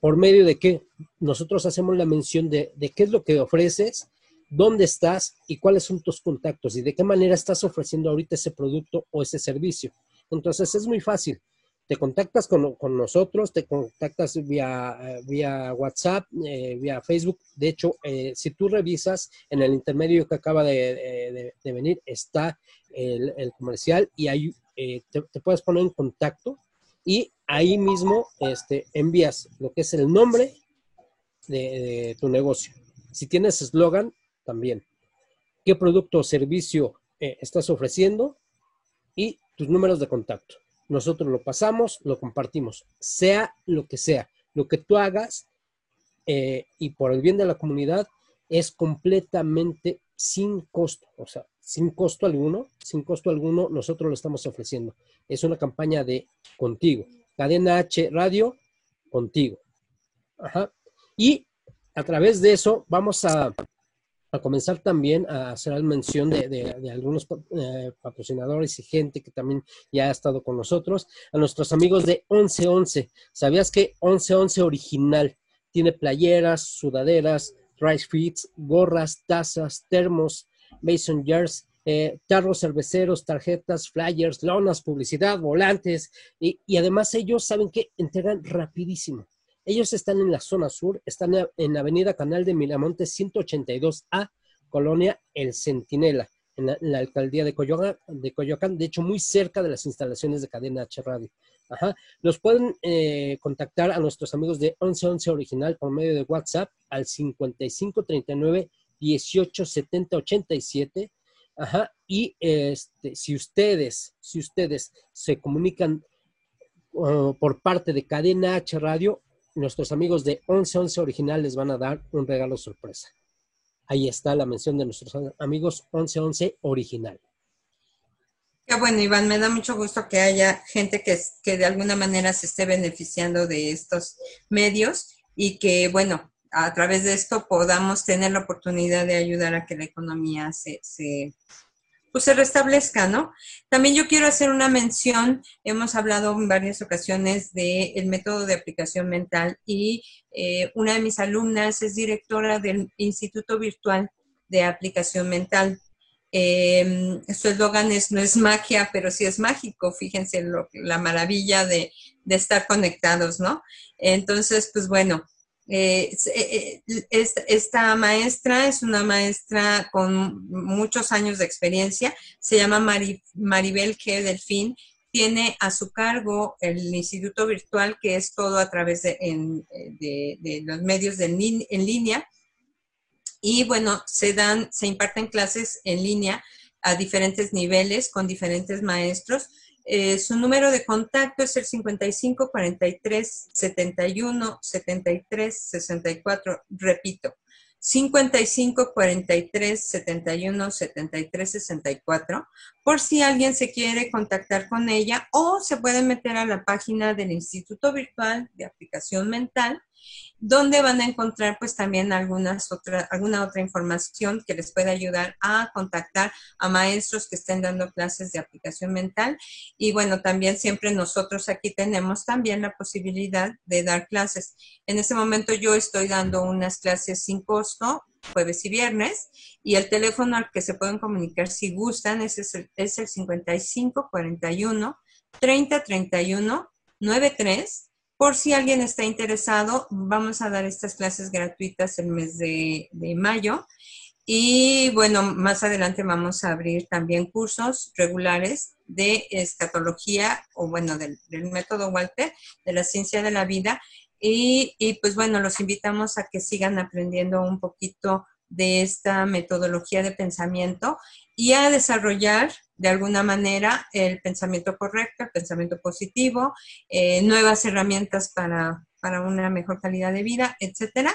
por medio de que nosotros hacemos la mención de, de qué es lo que ofreces, dónde estás y cuáles son tus contactos y de qué manera estás ofreciendo ahorita ese producto o ese servicio. Entonces es muy fácil te contactas con, nosotros, te contactas vía, eh, vía WhatsApp, eh, vía Facebook. De hecho, eh, si tú revisas en el intermedio que acaba de, venir, está el, comercial y ahí te, puedes poner en contacto y ahí mismo este, envías lo que es el nombre de, tu negocio. Si tienes eslogan, también. ¿Qué producto o servicio estás ofreciendo? Y tus números de contacto nosotros lo pasamos, lo compartimos, sea lo que sea. Lo que tú hagas eh, y por el bien de la comunidad es completamente sin costo, o sea, sin costo alguno, sin costo alguno, nosotros lo estamos ofreciendo. Es una campaña de contigo. Cadena H Radio, contigo. Ajá. Y a través de eso vamos a, a comenzar también a hacer mención de, algunos eh, patrocinadores y gente que también ya ha estado con nosotros, a nuestros amigos de 1111. ¿Sabías que 1111 original tiene playeras, sudaderas, rice feeds, gorras, tazas, termos, mason jars, eh, tarros cerveceros, tarjetas, flyers, lonas, publicidad, volantes y, y además ellos saben que entregan rapidísimo. Ellos están en la zona sur, están en Avenida Canal de Miramontes 182A, Colonia El Centinela, en la, alcaldía de Coyoacán, de hecho muy cerca de las instalaciones de Cadena H Radio. Ajá. Los pueden eh, contactar a nuestros amigos de 1111 Original por medio de WhatsApp al 5539 187087. Ajá. Y este, si ustedes, si ustedes se comunican por parte de Cadena H Radio, nuestros amigos de 1111 Original les van a dar un regalo sorpresa. Ahí está la mención de nuestros amigos 1111 Original. Qué bueno, Iván, me da mucho gusto que haya gente que, que de alguna manera se esté beneficiando de estos medios y que, bueno, a través de esto podamos tener la oportunidad de ayudar a que la economía se, se pues se restablezca, ¿no? También yo quiero hacer una mención, hemos hablado en varias ocasiones del método de aplicación mental y eh, una de mis alumnas es directora del Instituto Virtual de Aplicación Mental. Eh, su eslogan es no es magia, pero sí es mágico. Fíjense la maravilla de estar conectados, ¿no? Entonces, pues bueno, eh, eh, eh esta maestra es una maestra con muchos años de experiencia, se llama Maribel G. Delfín, tiene a su cargo el instituto virtual que es todo a través de, los medios en línea. Y bueno, se dan, se imparten clases en línea a diferentes niveles con diferentes maestros eh, su número de contacto es el 55 43 71 73 64. Repito, 55 43 71 73 64 por si alguien se quiere contactar con ella o se puede meter a la página del Instituto Virtual de Aplicación Mental donde van a encontrar pues también algunas otra, alguna otra información que les pueda ayudar a contactar a maestros que estén dando clases de aplicación mental. Y bueno, también siempre nosotros aquí tenemos también la posibilidad de dar clases. En este momento yo estoy dando unas clases sin costo jueves y viernes y el teléfono al que se pueden comunicar si gustan es, el, es el 55 41 30 31 93 por si alguien está interesado, vamos a dar estas clases gratuitas el mes de, mayo. Y bueno, más adelante vamos a abrir también cursos regulares de escatología o bueno, del, método Walter, de la ciencia de la vida. Y, y, pues bueno, los invitamos a que sigan aprendiendo un poquito de esta metodología de pensamiento y a desarrollar de alguna manera el pensamiento correcto, el pensamiento positivo, eh, nuevas herramientas para, una mejor calidad de vida, etcétera.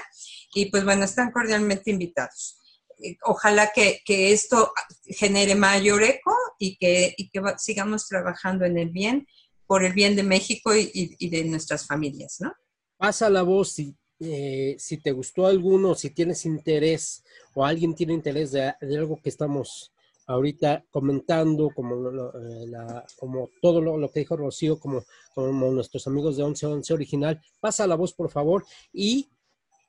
Y pues bueno, están cordialmente invitados. Eh, ojalá que, esto genere mayor eco y que, que sigamos trabajando en el bien, por el bien de México y, de nuestras familias, ¿no? Pasa la voz si, eh, si te gustó alguno, si tienes interés o alguien tiene interés de algo que estamos ahorita comentando como, eh, como todo lo, que dijo Rocío, como, como nuestros amigos de 1111 original. Pasa la voz, por favor. Y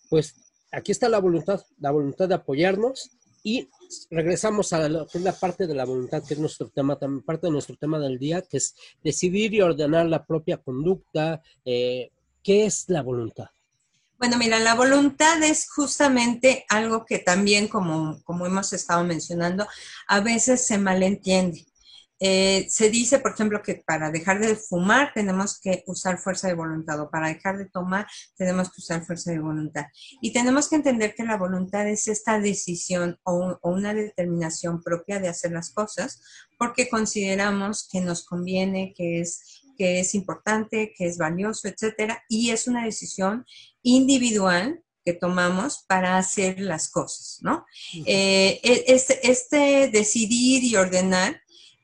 pues aquí está la voluntad, la voluntad de apoyarnos y regresamos a lo que la parte de la voluntad, que es nuestro tema, también parte de nuestro tema del día, que es decidir y ordenar la propia conducta. Eh, ¿Qué es la voluntad? Bueno, mira, la voluntad es justamente algo que también, como, como hemos estado mencionando, a veces se malentiende. Eh, se dice, por ejemplo, que para dejar de fumar tenemos que usar fuerza de voluntad o para dejar de tomar tenemos que usar fuerza de voluntad. Y tenemos que entender que la voluntad es esta decisión o, o una determinación propia de hacer las cosas porque consideramos que nos conviene, que es que es importante, que es valioso, etcétera, y es una decisión individual que tomamos para hacer las cosas, ¿no? Eh, e, este, este, decidir y ordenar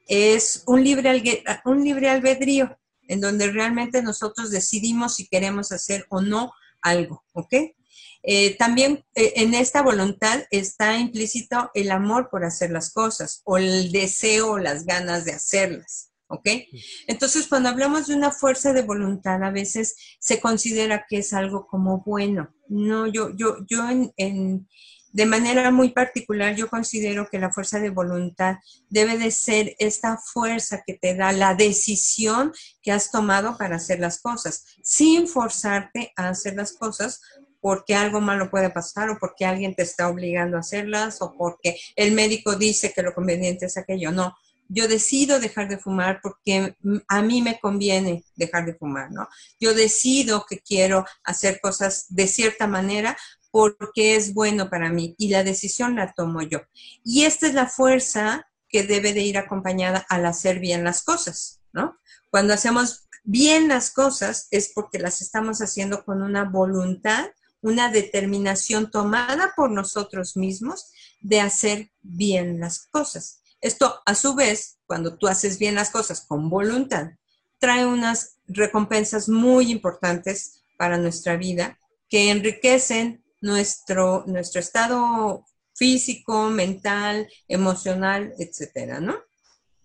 es un libre, un libre albedrío, en donde realmente nosotros decidimos si queremos hacer o no algo, ¿ok? Eh, también eh, en esta voluntad está implícito el amor por hacer las cosas o el deseo o las ganas de hacerlas. ¿Ok? Entonces, cuando hablamos de una fuerza de voluntad, a veces se considera que es algo como bueno. No, yo, yo, yo en, de manera muy particular, yo considero que la fuerza de voluntad debe de ser esta fuerza que te da la decisión que has tomado para hacer las cosas, sin forzarte a hacer las cosas porque algo malo puede pasar o porque alguien te está obligando a hacerlas o porque el médico dice que lo conveniente es aquello. No, yo decido dejar de fumar porque a mí me conviene dejar de fumar, ¿no? Yo decido que quiero hacer cosas de cierta manera porque es bueno para mí y la decisión la tomo yo. Y esta es la fuerza que debe de ir acompañada al hacer bien las cosas, ¿no? Cuando hacemos bien las cosas es porque las estamos haciendo con una voluntad, una determinación tomada por nosotros mismos de hacer bien las cosas. Esto, a su vez, cuando tú haces bien las cosas con voluntad, trae unas recompensas muy importantes para nuestra vida que enriquecen nuestro, nuestro estado físico, mental, emocional, etcétera, ¿no?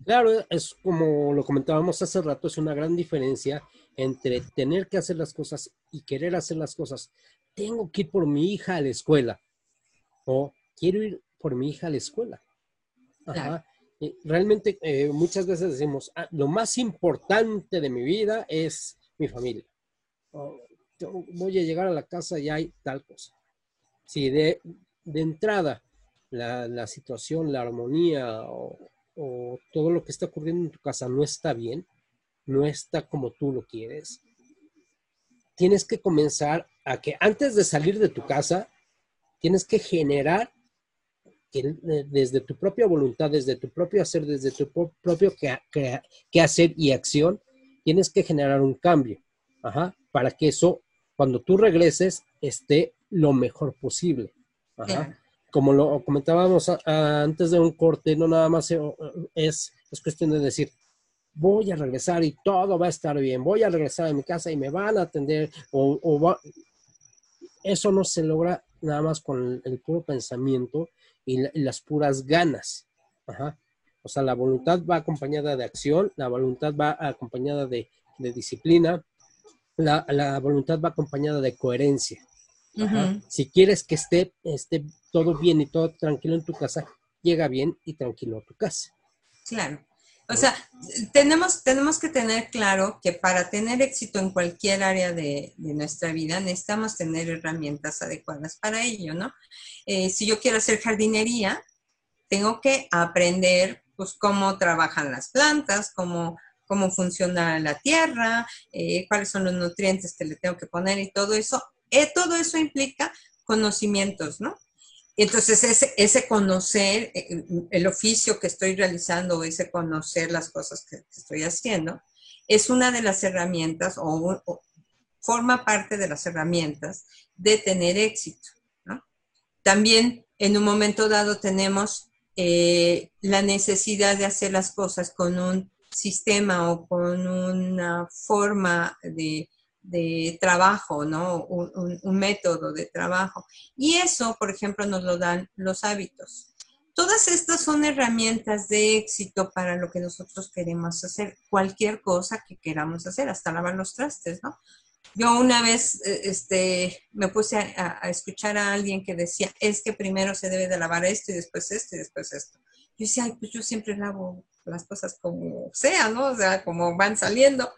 Claro, es como lo comentábamos hace rato, es una gran diferencia entre tener que hacer las cosas y querer hacer las cosas. Tengo que ir por mi hija a la escuela o quiero ir por mi hija a la escuela. Realmente eh, muchas veces decimos, ah, lo más importante de mi vida es mi familia. voy a llegar a la casa y hay tal cosa. Si de, entrada la, situación, la armonía o, o todo lo que está ocurriendo en tu casa no está bien, no está como tú lo quieres, tienes que comenzar a que antes de salir de tu casa, tienes que generar eh, desde tu propia voluntad, desde tu propio hacer, desde tu propio que, hacer y acción, tienes que generar un cambio, para que eso, cuando tú regreses, esté lo mejor posible. Como lo comentábamos antes de un corte, no nada más eh, es, es cuestión de decir, voy a regresar y todo va a estar bien, voy a regresar a mi casa y me van a atender, o, eso no se logra nada más con el puro pensamiento y, las puras ganas. O sea, la voluntad va acompañada de acción, la voluntad va acompañada de, disciplina, la, voluntad va acompañada de coherencia. Si quieres que esté, esté todo bien y todo tranquilo en tu casa, llega bien y tranquilo a tu casa. Claro. O sea, tenemos, tenemos que tener claro que para tener éxito en cualquier área de, nuestra vida necesitamos tener herramientas adecuadas para ello, ¿no? Eh, si yo quiero hacer jardinería, tengo que aprender pues cómo trabajan las plantas, cómo, cómo funciona la tierra, eh, cuáles son los nutrientes que le tengo que poner y todo eso. Eh, todo eso implica conocimientos, ¿no? Entonces, ese, conocer eh, el oficio que estoy realizando, ese conocer las cosas que, estoy haciendo, es una de las herramientas o, forma parte de las herramientas de tener éxito. También en un momento dado tenemos eh, la necesidad de hacer las cosas con un sistema o con una forma de, de trabajo, ¿no? Un, método de trabajo. Y eso, por ejemplo, nos lo dan los hábitos. Todas estas son herramientas de éxito para lo que nosotros queremos hacer, cualquier cosa que queramos hacer, hasta lavar los trastes, ¿no? Yo una vez eh, este, me puse a, escuchar a alguien que decía, es que primero se debe de lavar esto y después esto y después esto. Yo decía, ay, pues yo siempre lavo las cosas como sea, ¿no? O sea, como van saliendo.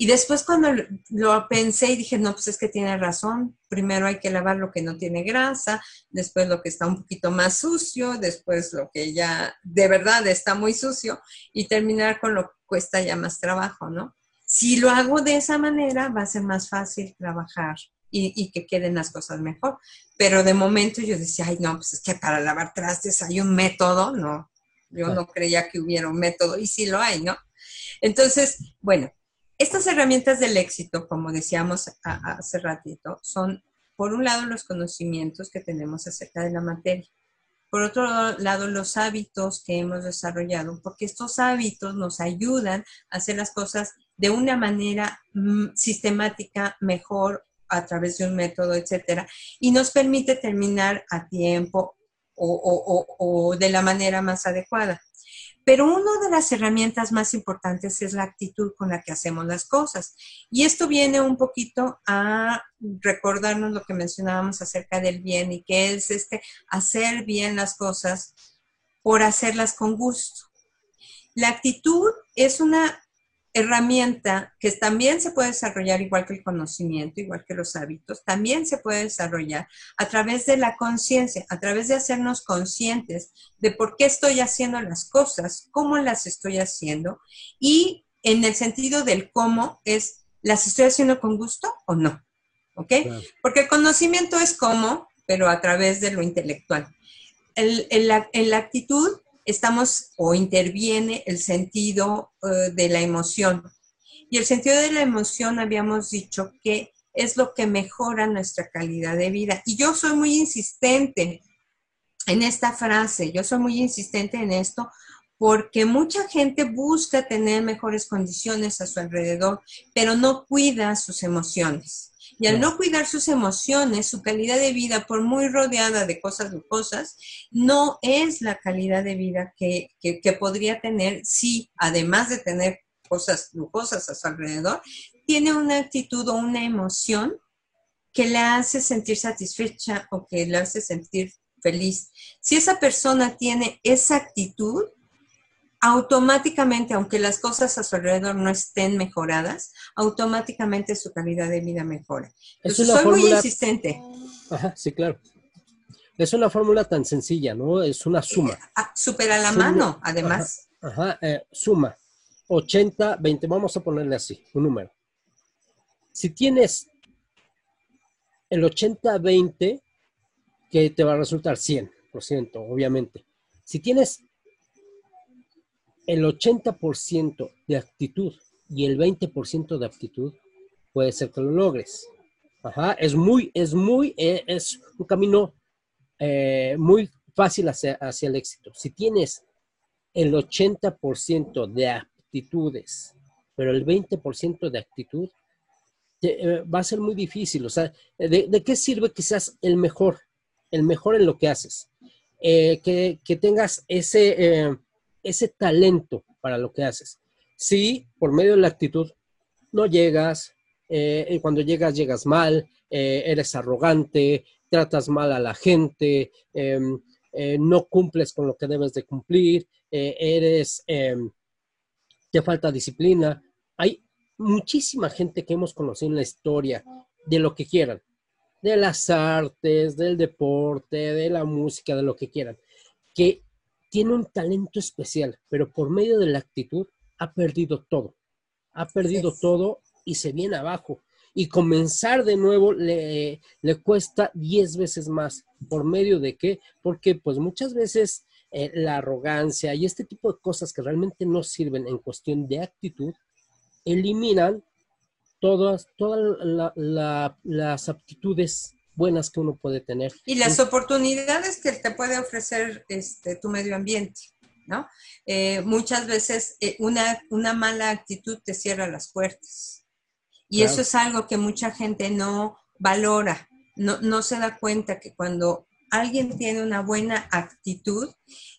Y después cuando lo pensé y dije, no, pues es que tiene razón. Primero hay que lavar lo que no tiene grasa, después lo que está un poquito más sucio, después lo que ya de verdad está muy sucio y terminar con lo que cuesta ya más trabajo, ¿no? Si lo hago de esa manera, va a ser más fácil trabajar y, que queden las cosas mejor. Pero de momento yo decía, ay, no, pues es que para lavar trastes hay un método, no. Yo no creía que hubiera un método y sí lo hay, ¿no? Entonces, bueno, estas herramientas del éxito, como decíamos hace ratito, son, por un lado, los conocimientos que tenemos acerca de la materia. Por otro lado, los hábitos que hemos desarrollado, porque estos hábitos nos ayudan a hacer las cosas de una manera mm, sistemática, mejor a través de un método, etcétera, y nos permite terminar a tiempo o, de la manera más adecuada. Pero una de las herramientas más importantes es la actitud con la que hacemos las cosas. Y esto viene un poquito a recordarnos lo que mencionábamos acerca del bien y que es este hacer bien las cosas por hacerlas con gusto. La actitud es una herramienta que también se puede desarrollar igual que el conocimiento, igual que los hábitos, también se puede desarrollar a través de la conciencia, a través de hacernos conscientes de por qué estoy haciendo las cosas, cómo las estoy haciendo y en el sentido del cómo es, ¿las estoy haciendo con gusto o no? ¿Ok? Porque el conocimiento es cómo, pero a través de lo intelectual. en la actitud estamos o interviene el sentido eh, de la emoción. Y el sentido de la emoción habíamos dicho que es lo que mejora nuestra calidad de vida. Y yo soy muy insistente en esta frase, yo soy muy insistente en esto porque mucha gente busca tener mejores condiciones a su alrededor, pero no cuida sus emociones. Y al no cuidar sus emociones, su calidad de vida, por muy rodeada de cosas lujosas, no es la calidad de vida que, podría tener si, además de tener cosas lujosas a su alrededor, tiene una actitud o una emoción que le hace sentir satisfecha o que le hace sentir feliz. Si esa persona tiene esa actitud, automáticamente, aunque las cosas a su alrededor no estén mejoradas, automáticamente su calidad de vida mejora. Entonces, soy muy insistente. Ajá, sí, claro. Es una fórmula tan sencilla, ¿no? Es una suma. Eh, ah, supera la mano, además. Ajá, eh, suma. 80, 20, vamos a ponerle así, un número. Si tienes el 80-20, que te va a resultar 100%, obviamente. Si tienes el 80% de actitud y el 20% de aptitud, puede ser que lo logres. Ajá, es muy, es muy, eh, es un camino eh, muy fácil hacia, hacia, el éxito. Si tienes el 80% de aptitudes, pero el 20% de actitud, eh, va a ser muy difícil. O sea, ¿de, qué sirve seas el mejor? El mejor en lo que haces. que, que, tengas ese ese talento para lo que haces. Si por medio de la actitud no llegas, eh, cuando llegas llegas mal, eh, eres arrogante, tratas mal a la gente, em, eh, no cumples con lo que debes de cumplir, eres, em, te falta disciplina. Hay muchísima gente que hemos conocido en la historia de lo que quieran, de las artes, del deporte, de la música, de lo que quieran, que tiene un talento especial, pero por medio de la actitud ha perdido todo. Ha perdido todo y se viene abajo. Y comenzar de nuevo le, le cuesta 10 veces más. ¿Por medio de qué? Porque pues muchas veces eh, la arrogancia y este tipo de cosas que realmente no sirven en cuestión de actitud, eliminan todas, todas las aptitudes buenas que uno puede tener. Y las oportunidades que te puede ofrecer este, tu medio ambiente, ¿no? Eh, muchas veces eh, una, una mala actitud te cierra las puertas. Y eso es algo que mucha gente no valora, no, no se da cuenta que cuando alguien tiene una buena actitud,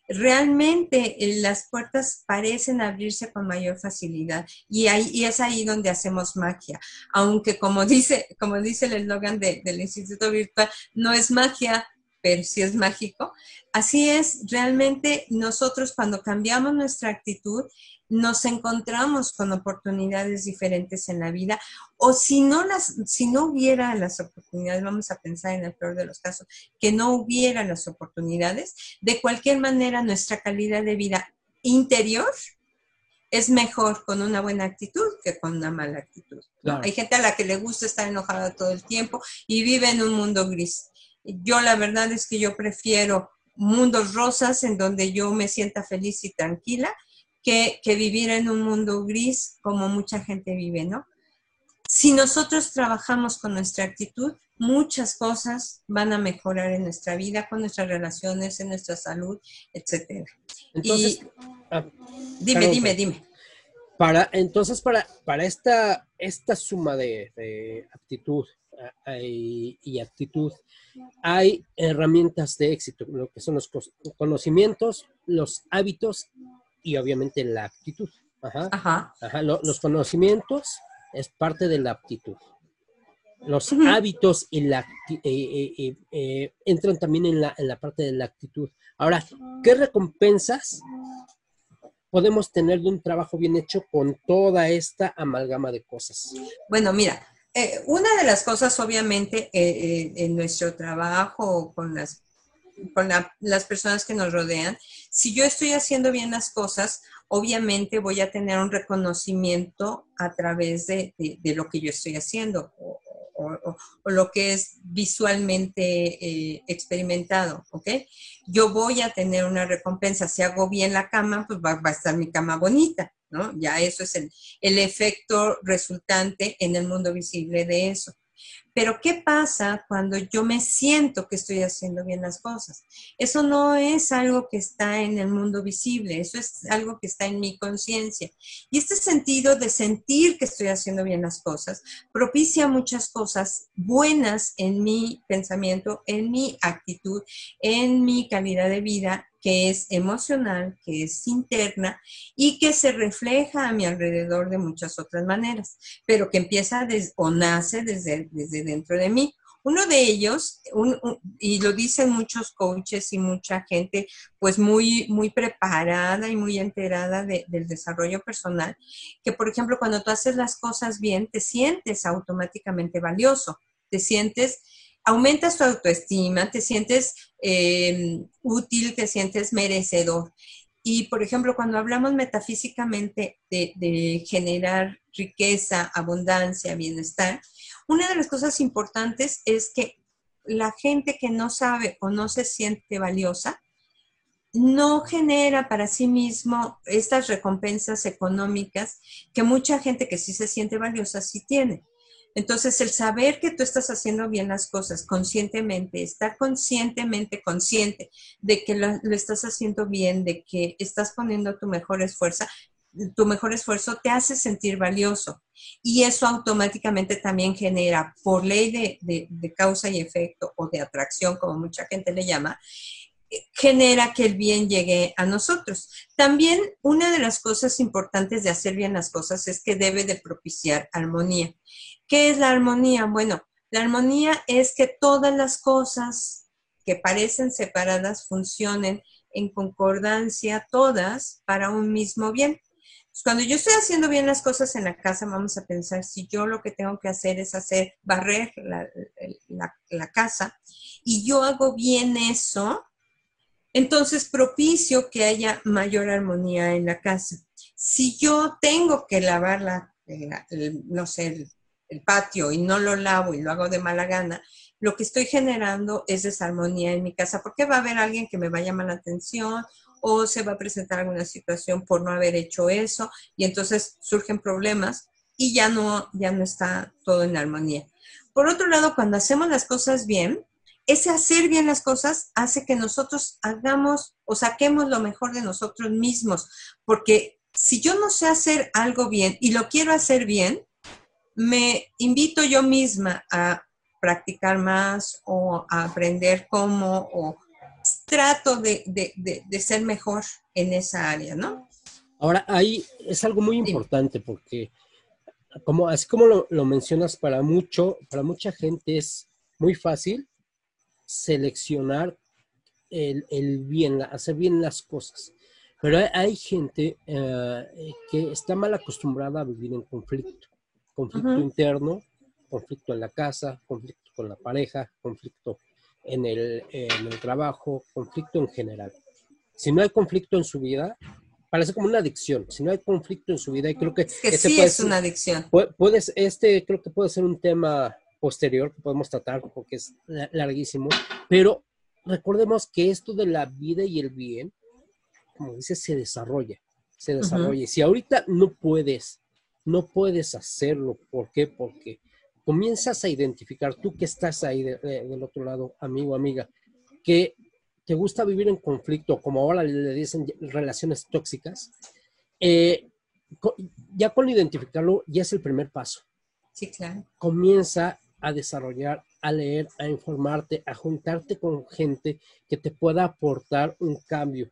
realmente eh, las puertas parecen abrirse con mayor facilidad y, es ahí donde hacemos magia. Aunque como dice, como dice el eslogan del Instituto Virtual, no es magia, pero sí es mágico. Así es, realmente nosotros cuando cambiamos nuestra actitud, nos encontramos con oportunidades diferentes en la vida o si no las si no hubiera las oportunidades vamos a pensar en el peor de los casos que no hubiera las oportunidades de cualquier manera nuestra calidad de vida interior es mejor con una buena actitud que con una mala actitud. Hay gente a la que le gusta estar enojada todo el tiempo y vive en un mundo gris. Yo la verdad es que yo prefiero mundos rosas en donde yo me sienta feliz y tranquila que, vivir en un mundo gris como mucha gente vive, ¿no? Si nosotros trabajamos con nuestra actitud, muchas cosas van a mejorar en nuestra vida, con nuestras relaciones, en nuestra salud, etc. Entonces, ah, dime, dime, dime. Para, entonces, para, para esta, esta suma de, de aptitud, y actitud, hay herramientas de éxito, lo que son los conocimientos, los hábitos y obviamente la actitud. Ajá. Ajá. los conocimientos es parte de la aptitud. Los hábitos y la, eh, eh, eh, entran también en la, en la parte de la actitud. Ahora, ¿qué recompensas podemos tener de un trabajo bien hecho con toda esta amalgama de cosas? Bueno, mira, una de las cosas, obviamente, en nuestro trabajo con las con las personas que nos rodean, si yo estoy haciendo bien las cosas, obviamente voy a tener un reconocimiento a través de, lo que yo estoy haciendo o, lo que es visualmente eh, experimentado, ¿ok? Yo voy a tener una recompensa. Si hago bien la cama, pues va, a estar mi cama bonita, ¿no? Ya eso es el, el efecto resultante en el mundo visible de eso. Pero ¿qué pasa cuando yo me siento que estoy haciendo bien las cosas? Eso no es algo que está en el mundo visible, eso es algo que está en mi conciencia. Y este sentido de sentir que estoy haciendo bien las cosas propicia muchas cosas buenas en mi pensamiento, en mi actitud, en mi calidad de vida que es emocional, que es interna y que se refleja a mi alrededor de muchas otras maneras, pero que empieza o nace desde, desde dentro de mí. Uno de ellos, y lo dicen muchos coaches y mucha gente, pues muy, muy preparada y muy enterada del desarrollo personal, que por ejemplo cuando tú haces las cosas bien, te sientes automáticamente valioso, te sientes aumentas tu autoestima, te sientes eh, útil, te sientes merecedor. Y, por ejemplo, cuando hablamos metafísicamente de, generar riqueza, abundancia, bienestar, una de las cosas importantes es que la gente que no sabe o no se siente valiosa, no genera para sí mismo estas recompensas económicas que mucha gente que sí se siente valiosa sí tiene. Entonces, el saber que tú estás haciendo bien las cosas conscientemente, estar conscientemente consciente de que lo, estás haciendo bien, de que estás poniendo tu mejor esfuerzo, tu mejor esfuerzo te hace sentir valioso. Y eso automáticamente también genera, por ley de, causa y efecto o de atracción, como mucha gente le llama, genera que el bien llegue a nosotros. También una de las cosas importantes de hacer bien las cosas es que debe de propiciar armonía. ¿Qué es la armonía? Bueno, la armonía es que todas las cosas que parecen separadas funcionen en concordancia todas para un mismo bien. Cuando yo estoy haciendo bien las cosas en la casa, vamos a pensar si yo lo que tengo que hacer es hacer barrer la, casa y yo hago bien eso, entonces propicio que haya mayor armonía en la casa. Si yo tengo que lavar la, no sé, el patio y no lo lavo y lo hago de mala gana, lo que estoy generando es desarmonía en mi casa, porque va a haber alguien que me va a llamar la atención o se va a presentar alguna situación por no haber hecho eso y entonces surgen problemas y ya no, ya no está todo en armonía. Por otro lado, cuando hacemos las cosas bien, ese hacer bien las cosas hace que nosotros hagamos o saquemos lo mejor de nosotros mismos, porque si yo no sé hacer algo bien y lo quiero hacer bien, me invito yo misma a practicar más o a aprender cómo o trato de, ser mejor en esa área, ¿no? Ahora, ahí es algo muy importante porque, como, así como lo, mencionas, para, mucho, para mucha gente es muy fácil seleccionar el, bien, hacer bien las cosas. Pero hay, gente eh, que está mal acostumbrada a vivir en conflicto conflicto interno, conflicto en la casa, conflicto con la pareja, conflicto en el, en el, trabajo, conflicto en general. Si no hay conflicto en su vida, parece como una adicción. Si no hay conflicto en su vida, y creo que, que sí es una adicción. Puedes, este creo que puede ser un tema posterior que podemos tratar porque es larguísimo, pero recordemos que esto de la vida y el bien, como dices, se desarrolla, se desarrolla. Si ahorita no puedes no puedes hacerlo. ¿Por qué? Porque comienzas a identificar, tú que estás ahí del otro lado, amigo, amiga, que te gusta vivir en conflicto, como ahora le dicen relaciones tóxicas, eh, ya con identificarlo ya es el primer paso. Sí, claro. Comienza a desarrollar, a leer, a informarte, a juntarte con gente que te pueda aportar un cambio.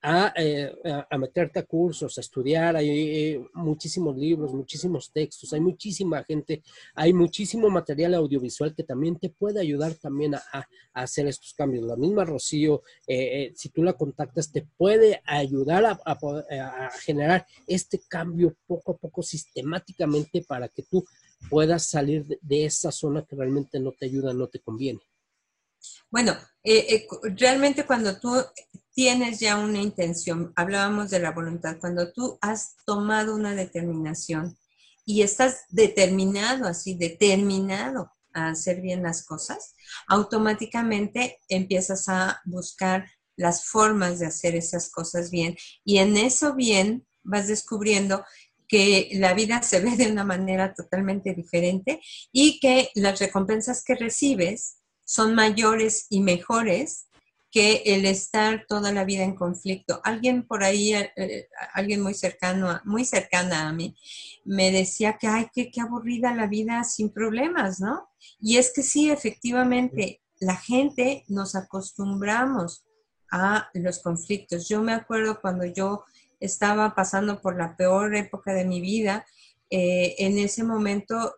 Eh, a, meterte a cursos, a estudiar, hay eh, muchísimos libros, muchísimos textos, hay muchísima gente, hay muchísimo material audiovisual que también te puede ayudar también a, hacer estos cambios. La misma Rocío, eh, si tú la contactas, te puede ayudar a, generar este cambio poco a poco sistemáticamente para que tú puedas salir de esa zona que realmente no te ayuda, no te conviene. Bueno, realmente cuando tú tienes ya una intención, hablábamos de la voluntad, cuando tú has tomado una determinación y estás determinado, así, determinado a hacer bien las cosas, automáticamente empiezas a buscar las formas de hacer esas cosas bien. Y en eso bien vas descubriendo que la vida se ve de una manera totalmente diferente y que las recompensas que recibes son mayores y mejores que el estar toda la vida en conflicto. Alguien por ahí, eh, eh, alguien muy cercano, muy cercana a mí, me decía que, ay, qué, qué aburrida la vida sin problemas, ¿no? Y es que sí, efectivamente, la gente nos acostumbramos a los conflictos. Yo me acuerdo cuando yo estaba pasando por la peor época de mi vida, eh, en ese momento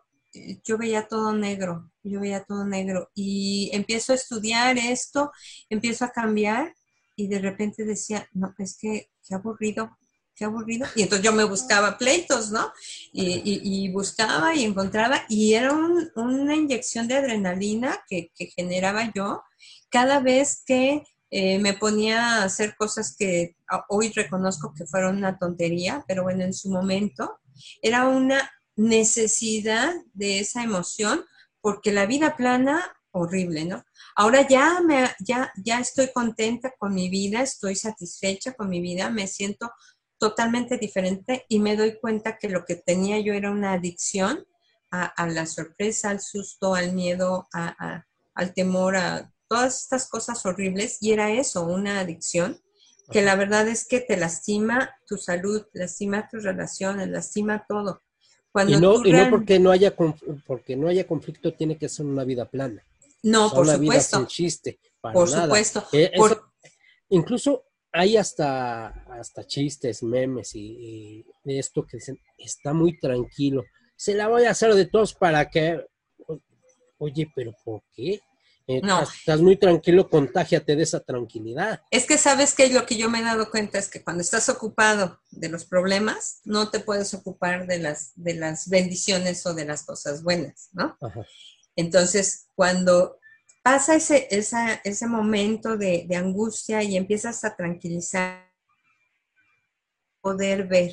yo veía todo negro, yo veía todo negro y empiezo a estudiar esto, empiezo a cambiar y de repente decía, no, es que qué aburrido, qué aburrido. Y entonces yo me buscaba pleitos, ¿no? Y, buscaba y encontraba y era una inyección de adrenalina que, generaba yo cada vez que eh, me ponía a hacer cosas que hoy reconozco que fueron una tontería, pero bueno, en su momento era una necesidad de esa emoción, porque la vida plana, horrible, ¿no? Ahora ya, me, ya, ya estoy contenta con mi vida, estoy satisfecha con mi vida, me siento totalmente diferente y me doy cuenta que lo que tenía yo era una adicción a, la sorpresa, al susto, al miedo, al temor, a todas estas cosas horribles y era eso, una adicción que la verdad es que te lastima tu salud, lastima tus relaciones, lastima todo y no, y no porque no haya porque no haya conflicto tiene que ser una vida plana. No, por una supuesto. Vida sin chiste. por supuesto. Eh, incluso hay hasta, hasta chistes, memes y, de esto que dicen, está muy tranquilo. Se la voy a hacer de todos para que. Oye, pero ¿por qué? Eh, no. Estás muy tranquilo, contágiate de esa tranquilidad. Es que sabes que lo que yo me he dado cuenta es que cuando estás ocupado de los problemas, no te puedes ocupar de las, de las bendiciones o de las cosas buenas, ¿no? Entonces, cuando pasa ese, ese momento de, de angustia y empiezas a tranquilizar, poder ver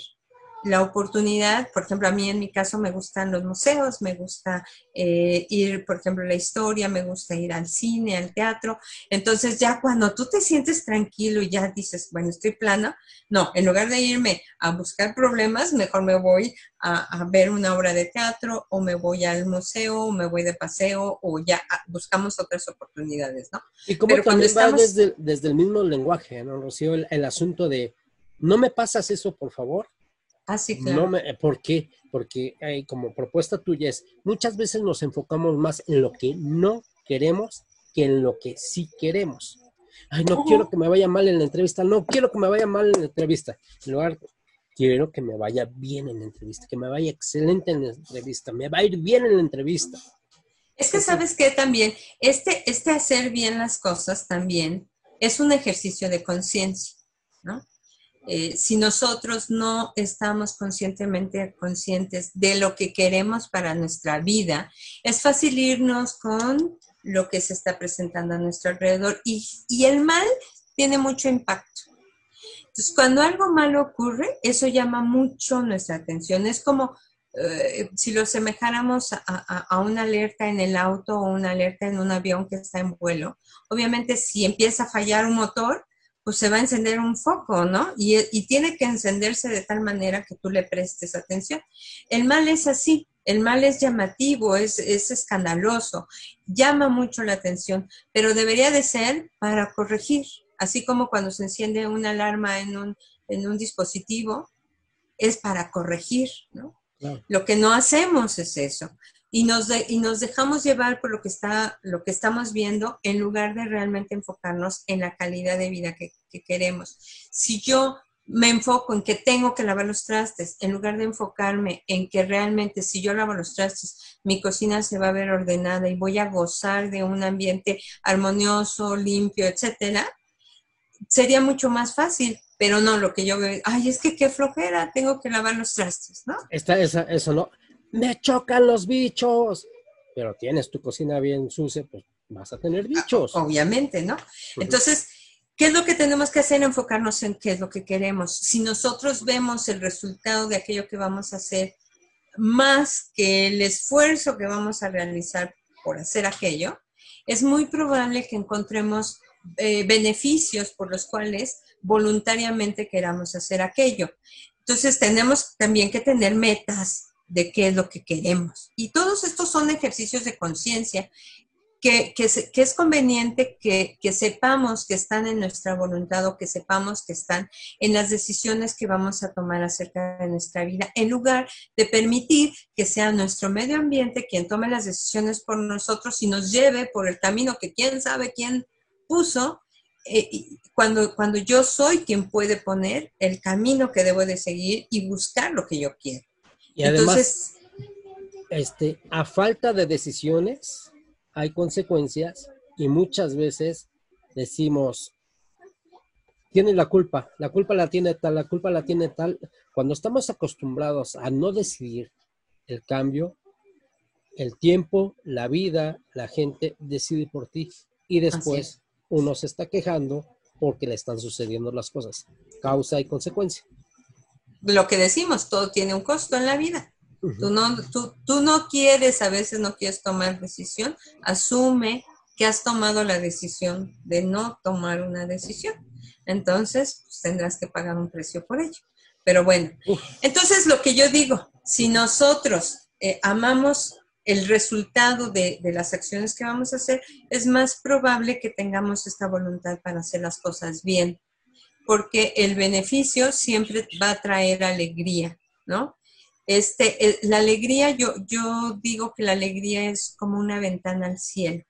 la oportunidad, por ejemplo, a mí en mi caso me gustan los museos, me gusta eh, ir, por ejemplo, a la historia, me gusta ir al cine, al teatro. Entonces ya cuando tú te sientes tranquilo y ya dices, bueno, estoy plana, no, en lugar de irme a buscar problemas, mejor me voy a, ver una obra de teatro o me voy al museo o me voy de paseo o ya buscamos otras oportunidades, ¿no? Y como cuando estamos... desde, desde, el mismo lenguaje, ¿no, Rocío? el asunto de, no me pasas eso, por favor Ah, sí, claro. No me, ¿Por qué? Porque hay como propuesta tuya es, muchas veces nos enfocamos más en lo que no queremos que en lo que sí queremos. Ay, no quiero que me vaya mal en la entrevista, no quiero que me vaya mal en la entrevista. En lugar, quiero que me vaya bien en la entrevista, que me vaya excelente en la entrevista, me va a ir bien en la entrevista. Es que sabes que también, este, este hacer bien las cosas también es un ejercicio de conciencia, ¿no? Eh, si nosotros no estamos conscientemente conscientes de lo que queremos para nuestra vida, es fácil irnos con lo que se está presentando a nuestro alrededor y, el mal tiene mucho impacto. Entonces, cuando algo malo ocurre, eso llama mucho nuestra atención. Es como eh, si lo semejáramos a, a, una alerta en el auto o una alerta en un avión que está en vuelo. Obviamente, si empieza a fallar un motor, pues se va a encender un foco, ¿no? Y, tiene que encenderse de tal manera que tú le prestes atención. El mal es así, el mal es llamativo, es, escandaloso, llama mucho la atención, pero debería de ser para corregir, así como cuando se enciende una alarma en un, en un dispositivo, es para corregir, ¿no? Lo que no hacemos es eso. Y nos, y nos dejamos llevar por lo que, está, lo que estamos viendo en lugar de realmente enfocarnos en la calidad de vida que, que queremos. Si yo me enfoco en que tengo que lavar los trastes, en lugar de enfocarme en que realmente si yo lavo los trastes, mi cocina se va a ver ordenada y voy a gozar de un ambiente armonioso, limpio, etcétera, sería mucho más fácil. Pero no, lo que yo veo, ay, es que qué flojera, tengo que lavar los trastes, ¿no? Está esa, eso, ¿no? Me chocan los bichos. Pero tienes tu cocina bien sucia, pues vas a tener bichos. Obviamente, ¿no? Entonces, ¿Qué es lo que tenemos que hacer? Enfocarnos en qué es lo que queremos. Si nosotros vemos el resultado de aquello que vamos a hacer más que el esfuerzo que vamos a realizar por hacer aquello, es muy probable que encontremos eh, beneficios por los cuales voluntariamente queramos hacer aquello. Entonces tenemos también que tener metas de qué es lo que queremos. Y todos estos son ejercicios de conciencia que, es conveniente que, sepamos que están en nuestra voluntad o que sepamos que están en las decisiones que vamos a tomar acerca de nuestra vida, en lugar de permitir que sea nuestro medio ambiente quien tome las decisiones por nosotros y nos lleve por el camino que quién sabe quién puso, eh, cuando, cuando yo soy quien puede poner el camino que debo de seguir y buscar lo que yo quiero. Y además, este, a falta de decisiones, hay consecuencias y muchas veces decimos, tiene la culpa, la culpa la tiene tal, la culpa la tiene tal. Cuando estamos acostumbrados a no decidir el cambio, el tiempo, la vida, la gente decide por ti y después uno se está quejando porque le están sucediendo las cosas. Causa y consecuencia. Lo que decimos, todo tiene un costo en la vida. Tú no, tú, tú no quieres, a veces no quieres tomar decisión, asume que has tomado la decisión de no tomar una decisión. Entonces, pues, tendrás que pagar un precio por ello. Pero bueno, entonces lo que yo digo, si nosotros eh, amamos el resultado de, de, las acciones que vamos a hacer, es más probable que tengamos esta voluntad para hacer las cosas bien, porque el beneficio siempre va a traer alegría, ¿no? Este, la alegría, yo, yo digo que la alegría es como una ventana al cielo.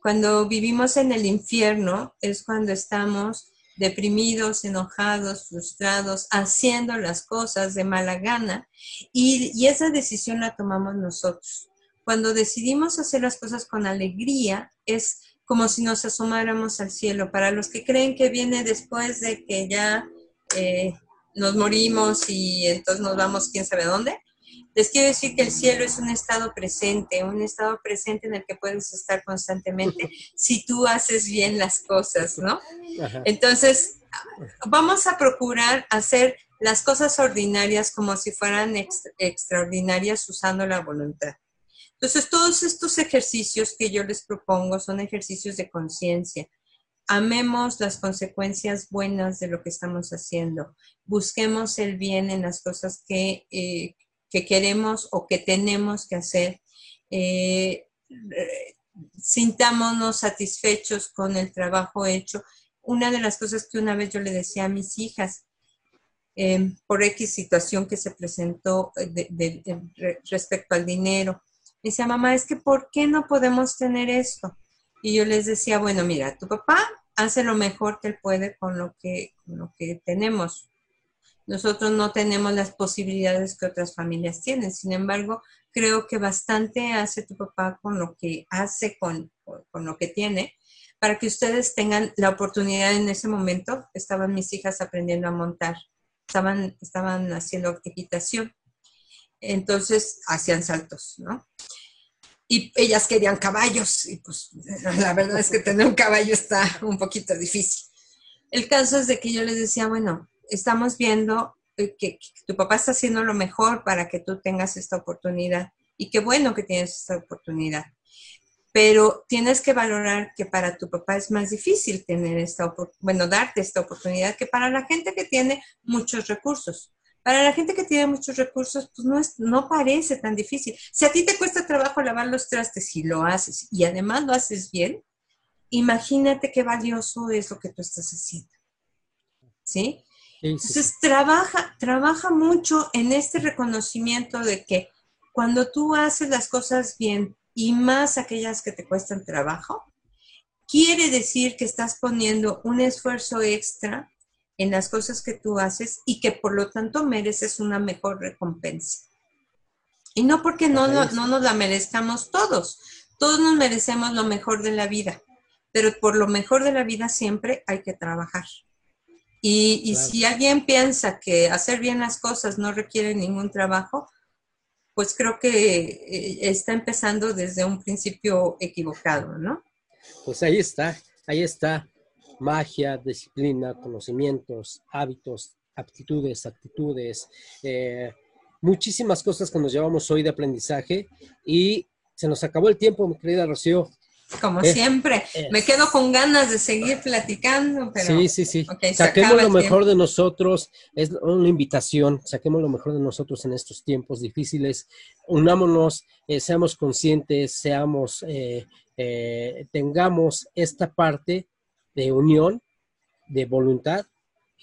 Cuando vivimos en el infierno es cuando estamos deprimidos, enojados, frustrados, haciendo las cosas de mala gana y, y, esa decisión la tomamos nosotros. Cuando decidimos hacer las cosas con alegría es como si nos asomáramos al cielo. Para los que creen que viene después de que ya eh, nos morimos y entonces nos vamos quién sabe dónde. Les quiero decir que el cielo es un estado presente, un estado presente en el que puedes estar constantemente si tú haces bien las cosas, ¿no? Entonces, vamos a procurar hacer las cosas ordinarias como si fueran extraordinarias usando la voluntad. Entonces, todos estos ejercicios que yo les propongo son ejercicios de conciencia, amemos las consecuencias buenas de lo que estamos haciendo, busquemos el bien en las cosas que, eh, queremos o que tenemos que hacer, eh, sintámonos satisfechos con el trabajo hecho. Una de las cosas que una vez yo le decía a mis hijas, em, por X situación que se presentó eh, respecto al dinero, me decía, mamá, es que ¿por qué no podemos tener esto? Y yo les decía, bueno, mira, tu papá hace lo mejor que él puede con lo que, lo que tenemos. Nosotros no tenemos las posibilidades que otras familias tienen. Sin embargo, creo que bastante hace tu papá con lo que hace, con, con lo que tiene, para que ustedes tengan la oportunidad en ese momento. Estaban mis hijas aprendiendo a montar, estaban, estaban haciendo equitación. Entonces hacían saltos, ¿no? y ellas querían caballos y pues la verdad es que tener un caballo está un poquito difícil. El caso es de que yo les decía, bueno, estamos viendo eh, que, tu papá está haciendo lo mejor para que tú tengas esta oportunidad y qué bueno que tienes esta oportunidad. Pero tienes que valorar que para tu papá es más difícil tener esta, bueno, darte esta oportunidad que para la gente que tiene muchos recursos. Para la gente que tiene muchos recursos, pues no, es, no parece tan difícil. Si a ti te cuesta trabajo lavar los trastes y lo haces y además lo haces bien, imagínate qué valioso es lo que tú estás haciendo. ¿Sí? Entonces, trabaja, trabaja mucho en este reconocimiento de que cuando tú haces las cosas bien y más aquellas que te cuestan trabajo, quiere decir que estás poniendo un esfuerzo extra en las cosas que tú haces y que por lo tanto mereces una mejor recompensa. Y no porque no, no, nos la merezcamos todos, todos nos merecemos lo mejor de la vida, pero por lo mejor de la vida siempre hay que trabajar. Y, si alguien piensa que hacer bien las cosas no requiere ningún trabajo, pues creo que eh, está empezando desde un principio equivocado, ¿no? Pues ahí está, ahí está magia, disciplina, conocimientos, hábitos, aptitudes, actitudes, eh, muchísimas cosas que nos llevamos hoy de aprendizaje y se nos acabó el tiempo, mi querida Rocío. Como eh, siempre, eh. me quedo con ganas de seguir platicando, pero... Sí, sí, sí. saquemos lo mejor de nosotros, es una invitación, saquemos lo mejor de nosotros en estos tiempos difíciles, unámonos, seamos conscientes, seamos, tengamos esta parte de unión, de voluntad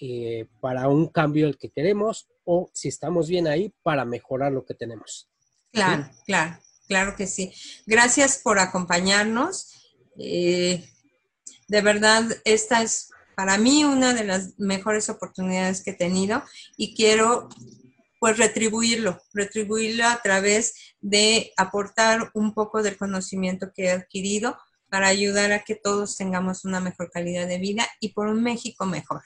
eh, para un cambio el que queremos o si estamos bien ahí para mejorar lo que tenemos. Claro, claro, claro que sí. Gracias por acompañarnos. Eh, de verdad, esta es para mí una de las mejores oportunidades que he tenido y quiero pues retribuirlo, retribuirlo a través de aportar un poco del conocimiento que he adquirido para ayudar a que todos tengamos una mejor calidad de vida y por un México mejor.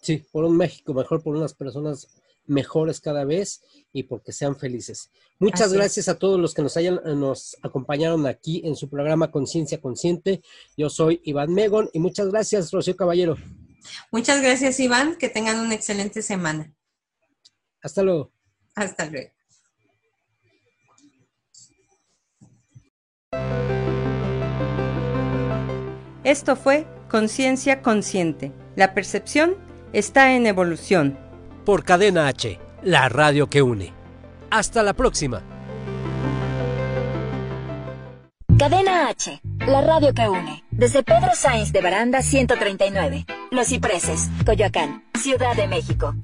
Sí, por un México mejor, por unas personas mejores cada vez y porque sean felices. Muchas gracias a todos los que nos hayan nos acompañaron aquí en su programa Conciencia Consciente. Yo soy Iván Megon y muchas gracias, Rocío Caballero. Muchas gracias, Iván. Que tengan una excelente semana. Hasta luego. Hasta luego. Esto fue Conciencia Consciente. La percepción está en evolución. Por Cadena H, la radio que une. Hasta la próxima. Cadena H, la radio que une. Desde Pedro Sainz de Baranda 139, Los Cipreses, Coyoacán, Ciudad de México.